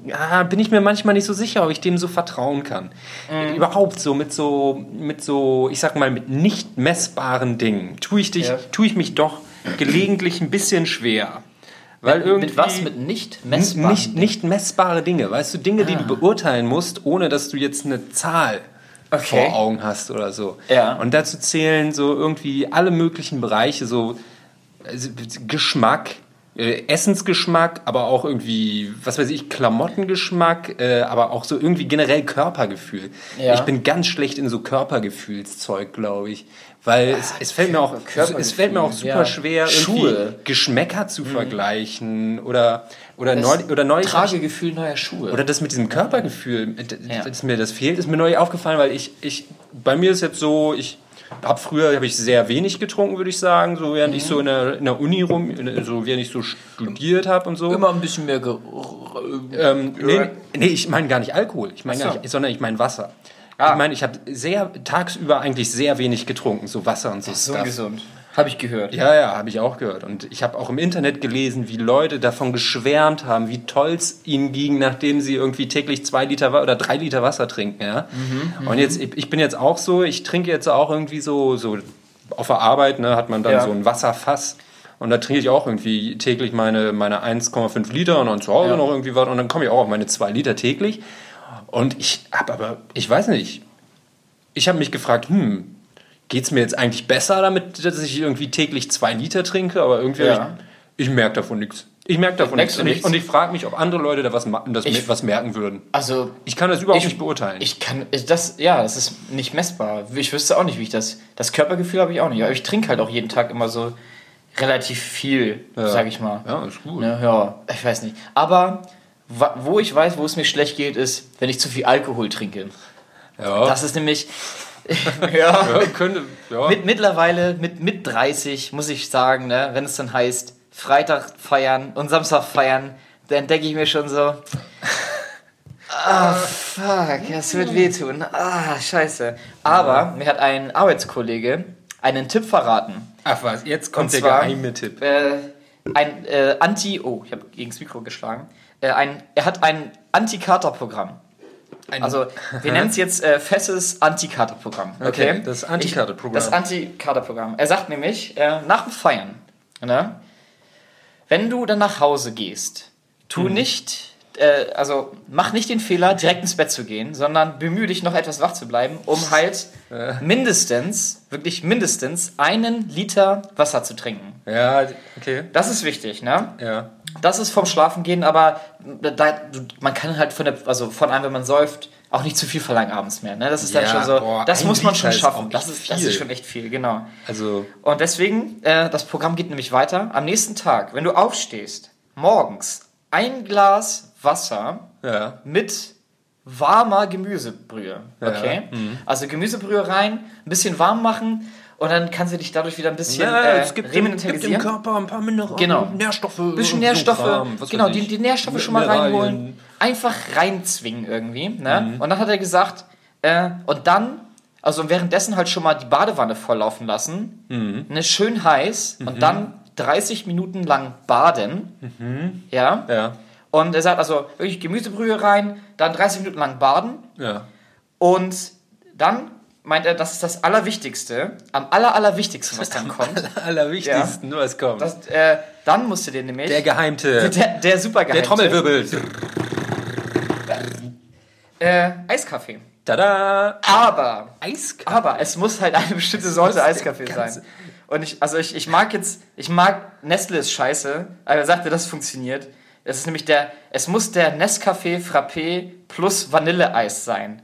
ja, bin ich mir manchmal nicht so sicher, ob ich dem so vertrauen kann. Mhm. Überhaupt so mit so, mit so, ich sag mal, mit nicht messbaren Dingen tue ich, dich, Ja. tue ich mich doch gelegentlich ein bisschen schwer. Weil irgendwie mit was? Mit nicht messbaren nicht, nicht messbare Dinge, weißt du, Dinge, die du Ah. beurteilen musst, ohne dass du jetzt eine Zahl Okay. vor Augen hast oder so. Ja. Und dazu zählen so irgendwie alle möglichen Bereiche, so also, Geschmack, Essensgeschmack, aber auch irgendwie, was weiß ich, Klamottengeschmack, äh, aber auch so irgendwie generell Körpergefühl. Ja. Ich bin ganz schlecht in so Körpergefühlszeug, glaube ich. Weil es, es fällt mir auch, es fällt mir auch super ja. schwer, irgendwie Schuhe. Geschmäcker zu vergleichen oder, oder, neulich, oder neulich Tragegefühl neuer Schuhe. oder das mit diesem Körpergefühl, Ja. dass mir das fehlt, ist mir neu aufgefallen, weil ich, ich bei mir ist jetzt so, ich habe früher habe ich sehr wenig getrunken, würde ich sagen, so während ich so in der, in der Uni rum, so während ich so studiert habe und so. Immer ein bisschen mehr. Ge Ähm, nee, nee, ich meine gar nicht Alkohol, ich meine Ach so. sondern ich meine Wasser. Ah. Ich meine, ich habe sehr tagsüber eigentlich sehr wenig getrunken, so Wasser und so so Stuff. Habe ich gehört. Ja, ja, habe ich auch gehört. Und ich habe auch im Internet gelesen, wie Leute davon geschwärmt haben, wie toll es ihnen ging, nachdem sie irgendwie täglich zwei Liter oder drei Liter Wasser trinken. Ja? Und jetzt, ich ich bin jetzt auch so, ich trinke jetzt auch irgendwie so, so auf der Arbeit, ne, hat man dann Ja. so ein Wasserfass. Und da trinke ich auch irgendwie täglich meine, meine 1,5 Liter und dann zu Hause Ja. noch irgendwie was. Und dann komme ich auch auf meine 2 Liter täglich. Und ich habe aber, ich weiß nicht, ich habe mich gefragt, hm, geht es mir jetzt eigentlich besser damit, dass ich irgendwie täglich zwei Liter trinke? Aber irgendwie, Ja. ich, ich merke davon nichts. Ich merke davon nichts. Und ich, und ich frage mich, ob andere Leute da was, das Ich- was merken würden. Also, Ich kann das überhaupt Ich- nicht beurteilen. ich kann, das, ja, das ist nicht messbar. Ich wüsste auch nicht, wie ich das, das Körpergefühl habe ich auch nicht. Aber ich trinke halt auch jeden Tag immer so relativ viel, sag ich mal. ja, ist gut. Ne, ja, ich weiß nicht. Aber wo ich weiß, wo es mir schlecht geht, ist, wenn ich zu viel Alkohol trinke. Ja, Das ist nämlich, ja, ja, könnte, ja. mit, mittlerweile mit, mit 30 muss ich sagen, ne, wenn es dann heißt, Freitag feiern und Samstag feiern, dann denke ich mir schon so, ah, fuck, das wird wehtun. Ah, scheiße. Aber mir hat ein Arbeitskollege einen Tipp verraten. Ach was, jetzt kommt Und der zwar- geheime Tipp. Äh, ein äh, Anti, oh, ich habe gegen das Mikro geschlagen. Äh, ein, er hat ein Anti-Kater-Programm. Ein- Also, wir nennen es jetzt äh, festes Anti-Kater-Programm. Okay? Okay, das Anti-Kater-Programm. Das Anti-Kater-Programm. Er sagt nämlich, äh, nach dem Feiern, ne, wenn du dann nach Hause gehst, tu Mhm. nicht, äh, also mach nicht den Fehler, direkt ins Bett zu gehen, sondern bemühe dich noch etwas wach zu bleiben, um halt mindestens, wirklich mindestens einen Liter Wasser zu trinken. Ja, okay. Das ist wichtig, ne? Ja. Das ist vom Schlafengehen, aber da, man kann halt von der, also von einem, wenn man säuft, auch nicht zu viel verlangen abends mehr. Ne? Das ist dann Ja, schon so, boah, das muss man schon schaffen. Das ist, das ist schon echt viel, genau. Also, Und deswegen, äh, das Programm geht nämlich weiter. Am nächsten Tag, wenn du aufstehst, morgens ein Glas Wasser ja. mit warmer Gemüsebrühe. Okay? mhm. Also Gemüsebrühe rein, ein bisschen warm machen und dann kannst du dich dadurch wieder ein bisschen Ja, äh, es gibt dem, gibt dem. Körper ein paar Mineralien, Genau. Nährstoffe. Ein bisschen so Nährstoffe, was genau, die, die Nährstoffe schon mal reinholen. Einfach reinzwingen irgendwie. Ne? Mhm. Und dann hat er gesagt, äh, und dann, also währenddessen halt schon mal die Badewanne volllaufen lassen, Mhm. ne, schön heiß und dann 30 Minuten lang baden. Ja. Ja, Und er sagt also wirklich Gemüsebrühe rein, dann 30 Minuten lang baden ja. und dann meint er, das ist das Allerwichtigste, am aller, Allerwichtigsten, was dann kommt. Allerwichtigsten, nur was kommt. Das, äh, dann musst du dir nämlich... der Geheimte. der, der super Der Trommelwirbel. Äh, Eiskaffee. Tada! Aber, Eiskaffee. aber es muss halt eine bestimmte Sorte Eiskaffee sein. Und ich, also ich, ich mag jetzt, ich mag Nestle ist scheiße, aber er sagte, das funktioniert. Es ist nämlich der, es muss der Nescafé Frappé plus Vanilleeis sein.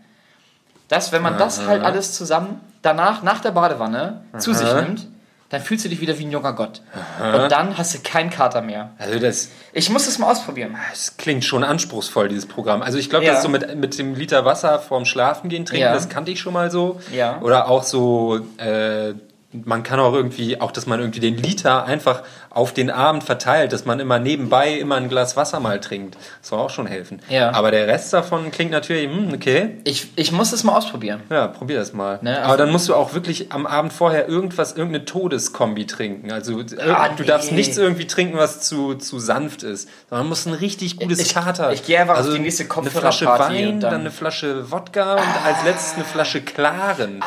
Das, wenn man das halt alles zusammen danach, nach der Badewanne, zu sich nimmt, dann fühlst du dich wieder wie ein junger Gott. Und dann hast du keinen Kater mehr. Also das, Ich muss es mal ausprobieren. das klingt schon anspruchsvoll, dieses Programm. Also ich glaube, Ja. das so mit, mit dem Liter Wasser vorm Schlafengehen trinken, Ja. das kannte ich schon mal so. Ja. Oder auch so, äh, man kann auch irgendwie, auch dass man irgendwie den Liter einfach auf den Abend verteilt, dass man immer nebenbei immer ein Glas Wasser mal trinkt. Das soll auch schon helfen. Ja. Aber der Rest davon klingt natürlich, hm, okay, Ich, ich muss es mal ausprobieren. ja, probier das mal. Ne, also- Aber dann musst du auch wirklich am Abend vorher irgendwas, irgendeine Todeskombi trinken. Also Ah, du nee. darfst nichts irgendwie trinken, was zu, zu sanft ist. Sondern man muss ein richtig gutes Ich- Kater. ich gehe einfach auf also die nächste Eine Flasche Kopfhörerparty Wein, dann, dann- eine Flasche Wodka und als letztes eine Flasche Klaren.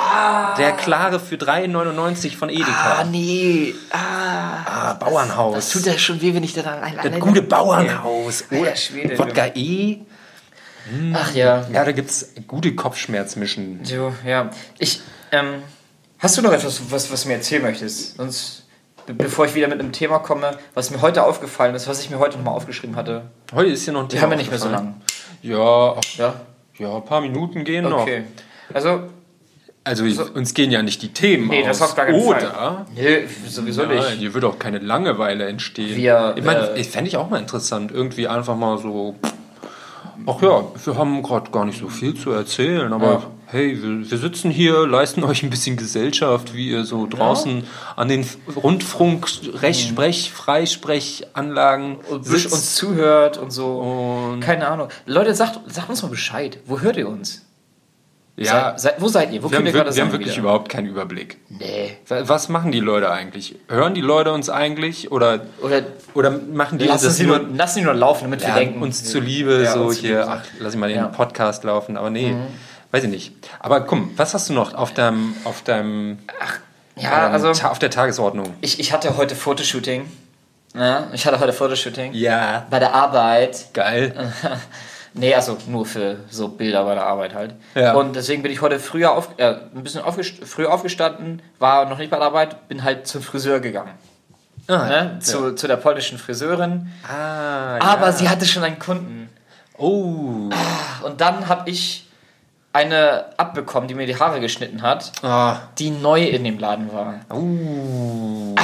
Der Klare für 3,99 von Edeka. Ah, nee. Ah, Ah, Bauernhaus. das tut ja schon weh, wenn ich da rein. das gute Bauernhaus. Oder Schwede, Wodka E. Ach ja. Ja, da gibt's gute Kopfschmerzmischen. So, ja. Ich, ähm, hast du noch etwas, was, was du mir erzählen möchtest? Sonst, be bevor ich wieder mit einem Thema komme, was mir heute aufgefallen ist, was ich mir heute nochmal aufgeschrieben hatte. Heute ist hier noch ein Die Thema haben wir nicht mehr so aufgefallen. lang. Ja, Ja? ja, ein paar Minuten gehen noch. Okay. Also, Also uns gehen ja nicht die Themen nee, aus. das auf gar keinen Oder, Fall. Nee, sowieso Nein, nicht. hier wird auch keine Langeweile entstehen. Wir, ich meine, äh, fände ich auch mal interessant, irgendwie einfach mal so. Ach ja, wir haben gerade gar nicht so viel zu erzählen, aber Ja. hey, wir, wir sitzen hier, leisten euch ein bisschen Gesellschaft, wie ihr so draußen an den Rundfunk, Rech, Sprech, Freisprechanlagen sitzt. uns zuhört und so. Und- Keine Ahnung. Leute, sagt, sagt uns mal Bescheid. Wo hört ihr uns? Ja. Seid, seid, wo seid ihr? Wo Wir haben, könnt ihr wir, gerade wir haben wirklich wieder? überhaupt keinen Überblick. Nee. Wa- Was machen die Leute eigentlich? Hören die Leute uns eigentlich? Oder, Oder oder machen die lassen das sie, nur, lassen sie nur laufen, damit ja, wir denken. uns zuliebe, Ja, so uns hier, ach, lass ich mal den Ja. Mhm. Podcast laufen, aber nee, weiß ich nicht. Aber komm, was hast du noch auf deinem, auf deinem, Ja, ähm, also auf der Tagesordnung? ich, ich hatte heute Fotoshooting. Ja, ich hatte heute Fotoshooting. Ja, Bei der Arbeit. geil. Nee, also nur für so Bilder bei der Arbeit halt. Ja. Und deswegen bin ich heute früher auf, äh, ein bisschen aufgest früher aufgestanden, war noch nicht bei der Arbeit, bin halt zum Friseur gegangen. Ah, Ne? Zu, zu der polnischen Friseurin. ah, Aber ja. sie hatte schon einen Kunden. Oh. Und dann habe ich eine abbekommen, die mir die Haare geschnitten hat, Ah. die neu in dem Laden war. Uh.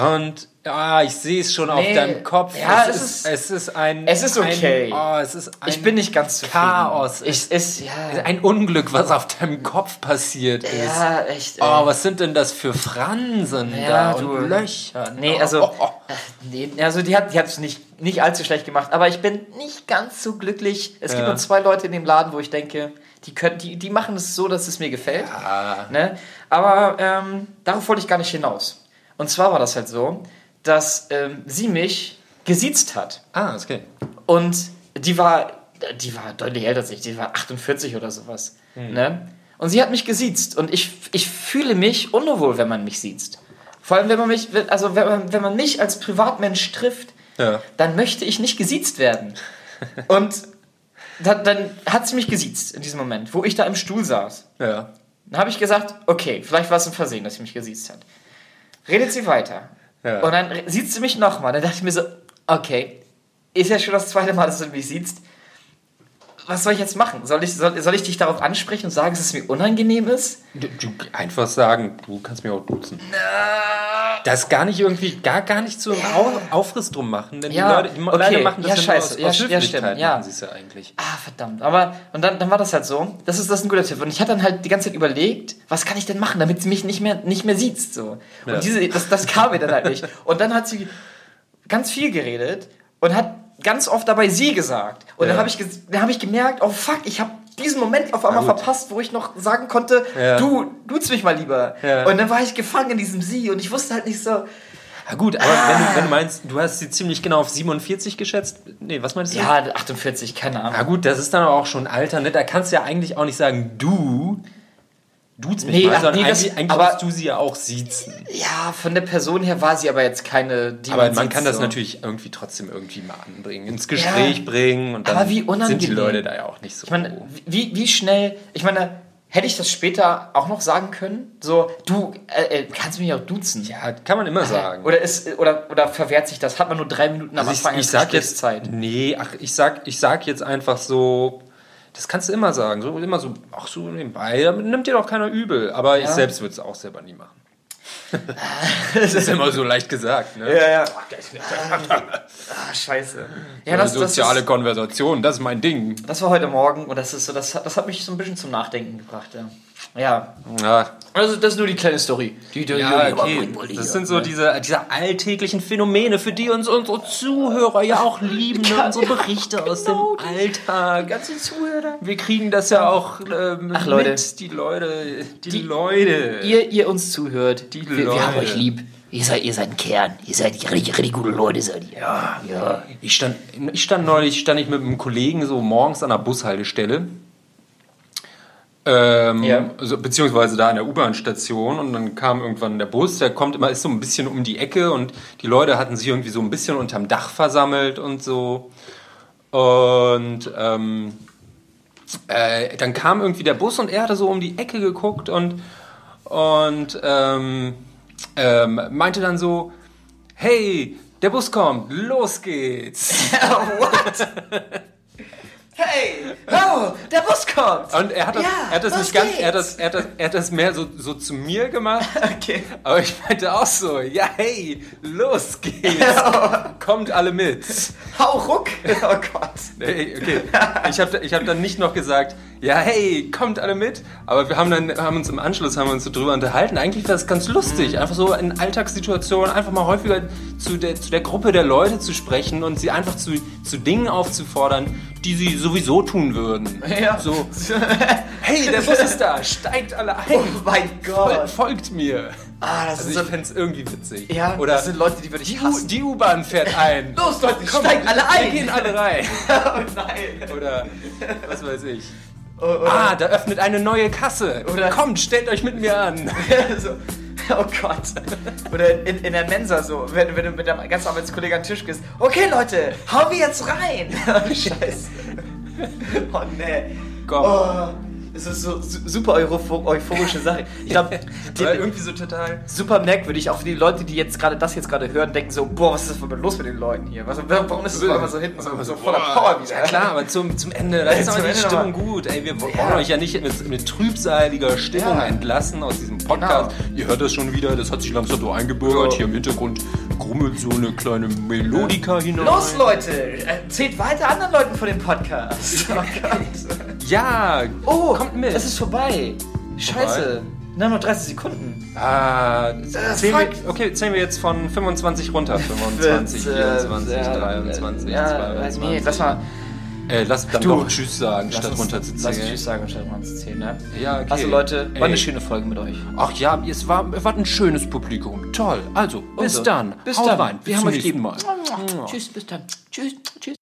Und ja, ich sehe es schon auf Nee, deinem Kopf. ja, es, es ist, es ist ein. es ist okay. Ein, oh, es ist ein Ich bin nicht ganz zufrieden. Chaos. Ich, ist, ja, ein Unglück, was auf deinem Kopf passiert ist. ja, echt. Oh, ey. was sind denn das für Fransen Ja, da du. und Löcher? Nee, Oh, also, oh, oh. äh, nee, also die hat die es nicht, nicht allzu schlecht gemacht, aber ich bin nicht ganz so glücklich. Es gibt Ja. nur zwei Leute in dem Laden, wo ich denke, die, können, die, die machen es so, dass es mir gefällt. Ah, Ne? Aber ähm, darauf wollte ich gar nicht hinaus. Und zwar war das halt so, dass ähm, sie mich gesiezt hat. ah, okay. Und die war, die war deutlich älter als ich, die war 48 oder sowas. Hm. Ne? Und sie hat mich gesiezt und ich, ich fühle mich unwohl, wenn man mich siezt. Vor allem, wenn man mich, also wenn man, wenn man mich als Privatmensch trifft, Ja. dann möchte ich nicht gesiezt werden. Und dann, dann hat sie mich gesiezt in diesem Moment, wo ich da im Stuhl saß. Ja. Dann habe ich gesagt, okay, vielleicht war es ein Versehen, dass sie mich gesiezt hat. Redet sie weiter. Ja. Und dann sieht sie mich nochmal. Dann dachte ich mir so, okay, ist ja schon das zweite Mal, dass du mich siehst. Was soll ich jetzt machen? Soll ich, soll, soll ich dich darauf ansprechen und sagen, dass es mir unangenehm ist? Du, du einfach sagen, du kannst mir auch duzen. Das gar nicht irgendwie, gar, gar nicht so einen Au- Aufriss drum machen, denn Ja, die Leute, die okay. Leute machen das Ja, scheiße. aus, Ja, aus ja, stimmt, ja. sie es ja eigentlich. Ah, verdammt. Aber, und dann, dann war das halt so. Das ist, das ist ein guter Tipp. Und ich hatte dann halt die ganze Zeit überlegt, was kann ich denn machen, damit sie mich nicht mehr, nicht mehr sieht. So. Und Ja. diese, das, das kam mir dann halt nicht. Und dann hat sie ganz viel geredet und hat ganz oft dabei sie gesagt. Und dann Ja. habe ich, dann hab ich gemerkt, oh fuck, ich habe diesen Moment auf einmal Na verpasst, wo ich noch sagen konnte, Ja. du, duzt mich mal lieber. Ja. Und dann war ich gefangen in diesem sie und ich wusste halt nicht so, Ja gut, aber wenn, du, wenn du meinst, du hast sie ziemlich genau auf 47 geschätzt, nee, was meinst du? ja, 48, keine Ahnung. Na gut, das ist dann aber auch schon Alter, ne? Da kannst du ja eigentlich auch nicht sagen, du, duzt mich Nee, mal, sondern nee, das- eigentlich, eigentlich aber- du sie ja auch siezen. Ja, von der Person her war sie aber jetzt keine, die Aber man sieht kann das so. natürlich irgendwie trotzdem irgendwie mal anbringen, ins Gespräch bringen und dann Aber wie sind die unangenehm. Leute da ja auch nicht so. Ich meine, wie, wie schnell, ich meine, hätte ich das später auch noch sagen können? So, du äh, äh, kannst mich auch duzen. ja, kann man immer sagen. Oder, ist, oder, oder verwehrt sich das? Hat man nur drei Minuten am Also Anfang ich, ich sag jetzt Gesprächszeit? Nee, ach, ich sag, ich sag jetzt einfach so, das kannst du immer sagen, so immer so, ach so nebenbei, damit nimmt dir doch keiner übel, aber ich selbst würde es auch selber nie machen. das ist immer so leicht gesagt, ne? Ja, ja. Ah, scheiße. Ja, das, das, Soziale ist, Konversation, das ist mein Ding. das war heute Morgen und das, ist so, das, hat- das hat mich so ein bisschen zum Nachdenken gebracht. Ja, ja. Ja, Also, das ist nur die kleine Story. Die, die, ja die- okay. Das sind so diese, diese alltäglichen Phänomene, für die uns unsere Zuhörer ja auch lieben, ne? unsere Berichte aus dem Genau, die Alltag. ganzen Zuhörer. Wir kriegen das ja auch ähm, Ach, Leute. mit, die Leute, die, Die- Leute. Ihr, ihr uns zuhört, Die wir, wir haben Leute. euch lieb. Ihr seid, ihr seid ein Kern. Ihr seid richtig, richtig gute Leute, seid ihr. Ja. ja. Ich stand, ich stand neulich, stand ich mit einem Kollegen so morgens an der Bushaltestelle. Ähm, Ja. also, beziehungsweise da an der U-Bahn-Station und dann kam irgendwann der Bus, der kommt immer, ist so ein bisschen um die Ecke und die Leute hatten sich irgendwie so ein bisschen unterm Dach versammelt und so. Und ähm, äh, dann kam irgendwie der Bus und er hatte so um die Ecke geguckt und, und ähm, ähm, meinte dann so, hey, der Bus kommt, los geht's. What? Hey! Oh, der Bus kommt! Und er hat das, Ja, er hat das nicht ganz, er hat das, er hat das, er hat das mehr so, so zu mir gemacht. Okay. Aber ich meinte auch so, ja hey, los geht's. Kommt alle mit. Hau ruck! Oh Gott. Nee, okay. Ich habe ich hab dann nicht noch gesagt, ja, hey, kommt alle mit. Aber wir haben dann haben uns im Anschluss haben wir uns so drüber unterhalten. Eigentlich war das ganz lustig, einfach so in Alltagssituationen einfach mal häufiger zu der, zu der Gruppe der Leute zu sprechen und sie einfach zu, zu Dingen aufzufordern, die sie sowieso tun würden. Ja. So, hey, der Bus ist da, steigt alle ein. Oh mein Gott. folgt mir. Ah, das Also ist ich so, fände es irgendwie witzig. ja, Oder das sind Leute, die würde ich hassen. die U-Bahn fährt ein. Los, Leute, Komm, steigt alle ein. Wir gehen alle rein. oh nein. Oder was weiß ich. Oder, Ah, da öffnet eine neue Kasse. Oder- Kommt, stellt euch mit mir an. so, oh Gott. Oder in, in der Mensa so, wenn, wenn du mit deinem ganzen Arbeitskollegen an den Tisch gehst. Okay, Leute, hauen wir jetzt rein. Oh, Scheiße. Oh, nee. Komm. Oh, das ist so su- super eupho- euphorische Sache. Ich glaube, irgendwie so total. super merkwürdig. Auch für die Leute, die jetzt gerade das jetzt gerade hören, denken so, boah, was ist das für los mit den Leuten hier? Was, warum ist es immer so hinten so, so voller Power wieder? Ja klar, aber zum, zum Ende, da ist aber die Ende Stimmung gut. Ey, wir wollen Ja. euch ja nicht mit, mit trübsaliger Stimmung Ja. entlassen aus diesem Podcast. Ihr hört das schon wieder, das hat sich langsam so eingebürgert. Hier im Hintergrund grummelt so eine kleine Melodika hinein. Los, Leute! Erzählt weiter anderen Leuten von dem Podcast. Oh. Ja, Oh, kommt mit. Es ist vorbei. Scheiße. Na, noch 30 Sekunden. Ah, zählen fuck. wir, okay, zählen wir jetzt von 25 runter. 25, 24, Äh, 23, ja, 22. Nee, lass mal. Äh, lass dann Du. doch Tschüss sagen, statt uns- runter zu Lass zählen. Tschüss sagen, statt runter zu zählen, ne? Ja, okay. Also, Leute, war eine schöne Folge mit euch. Ach ja, es war, es war ein schönes Publikum. Toll. Also, bis Also, dann. Bis Haut dann. rein. Wir Bis haben euch lieb. nächsten Mal. Tschüss, bis dann. Tschüss, tschüss.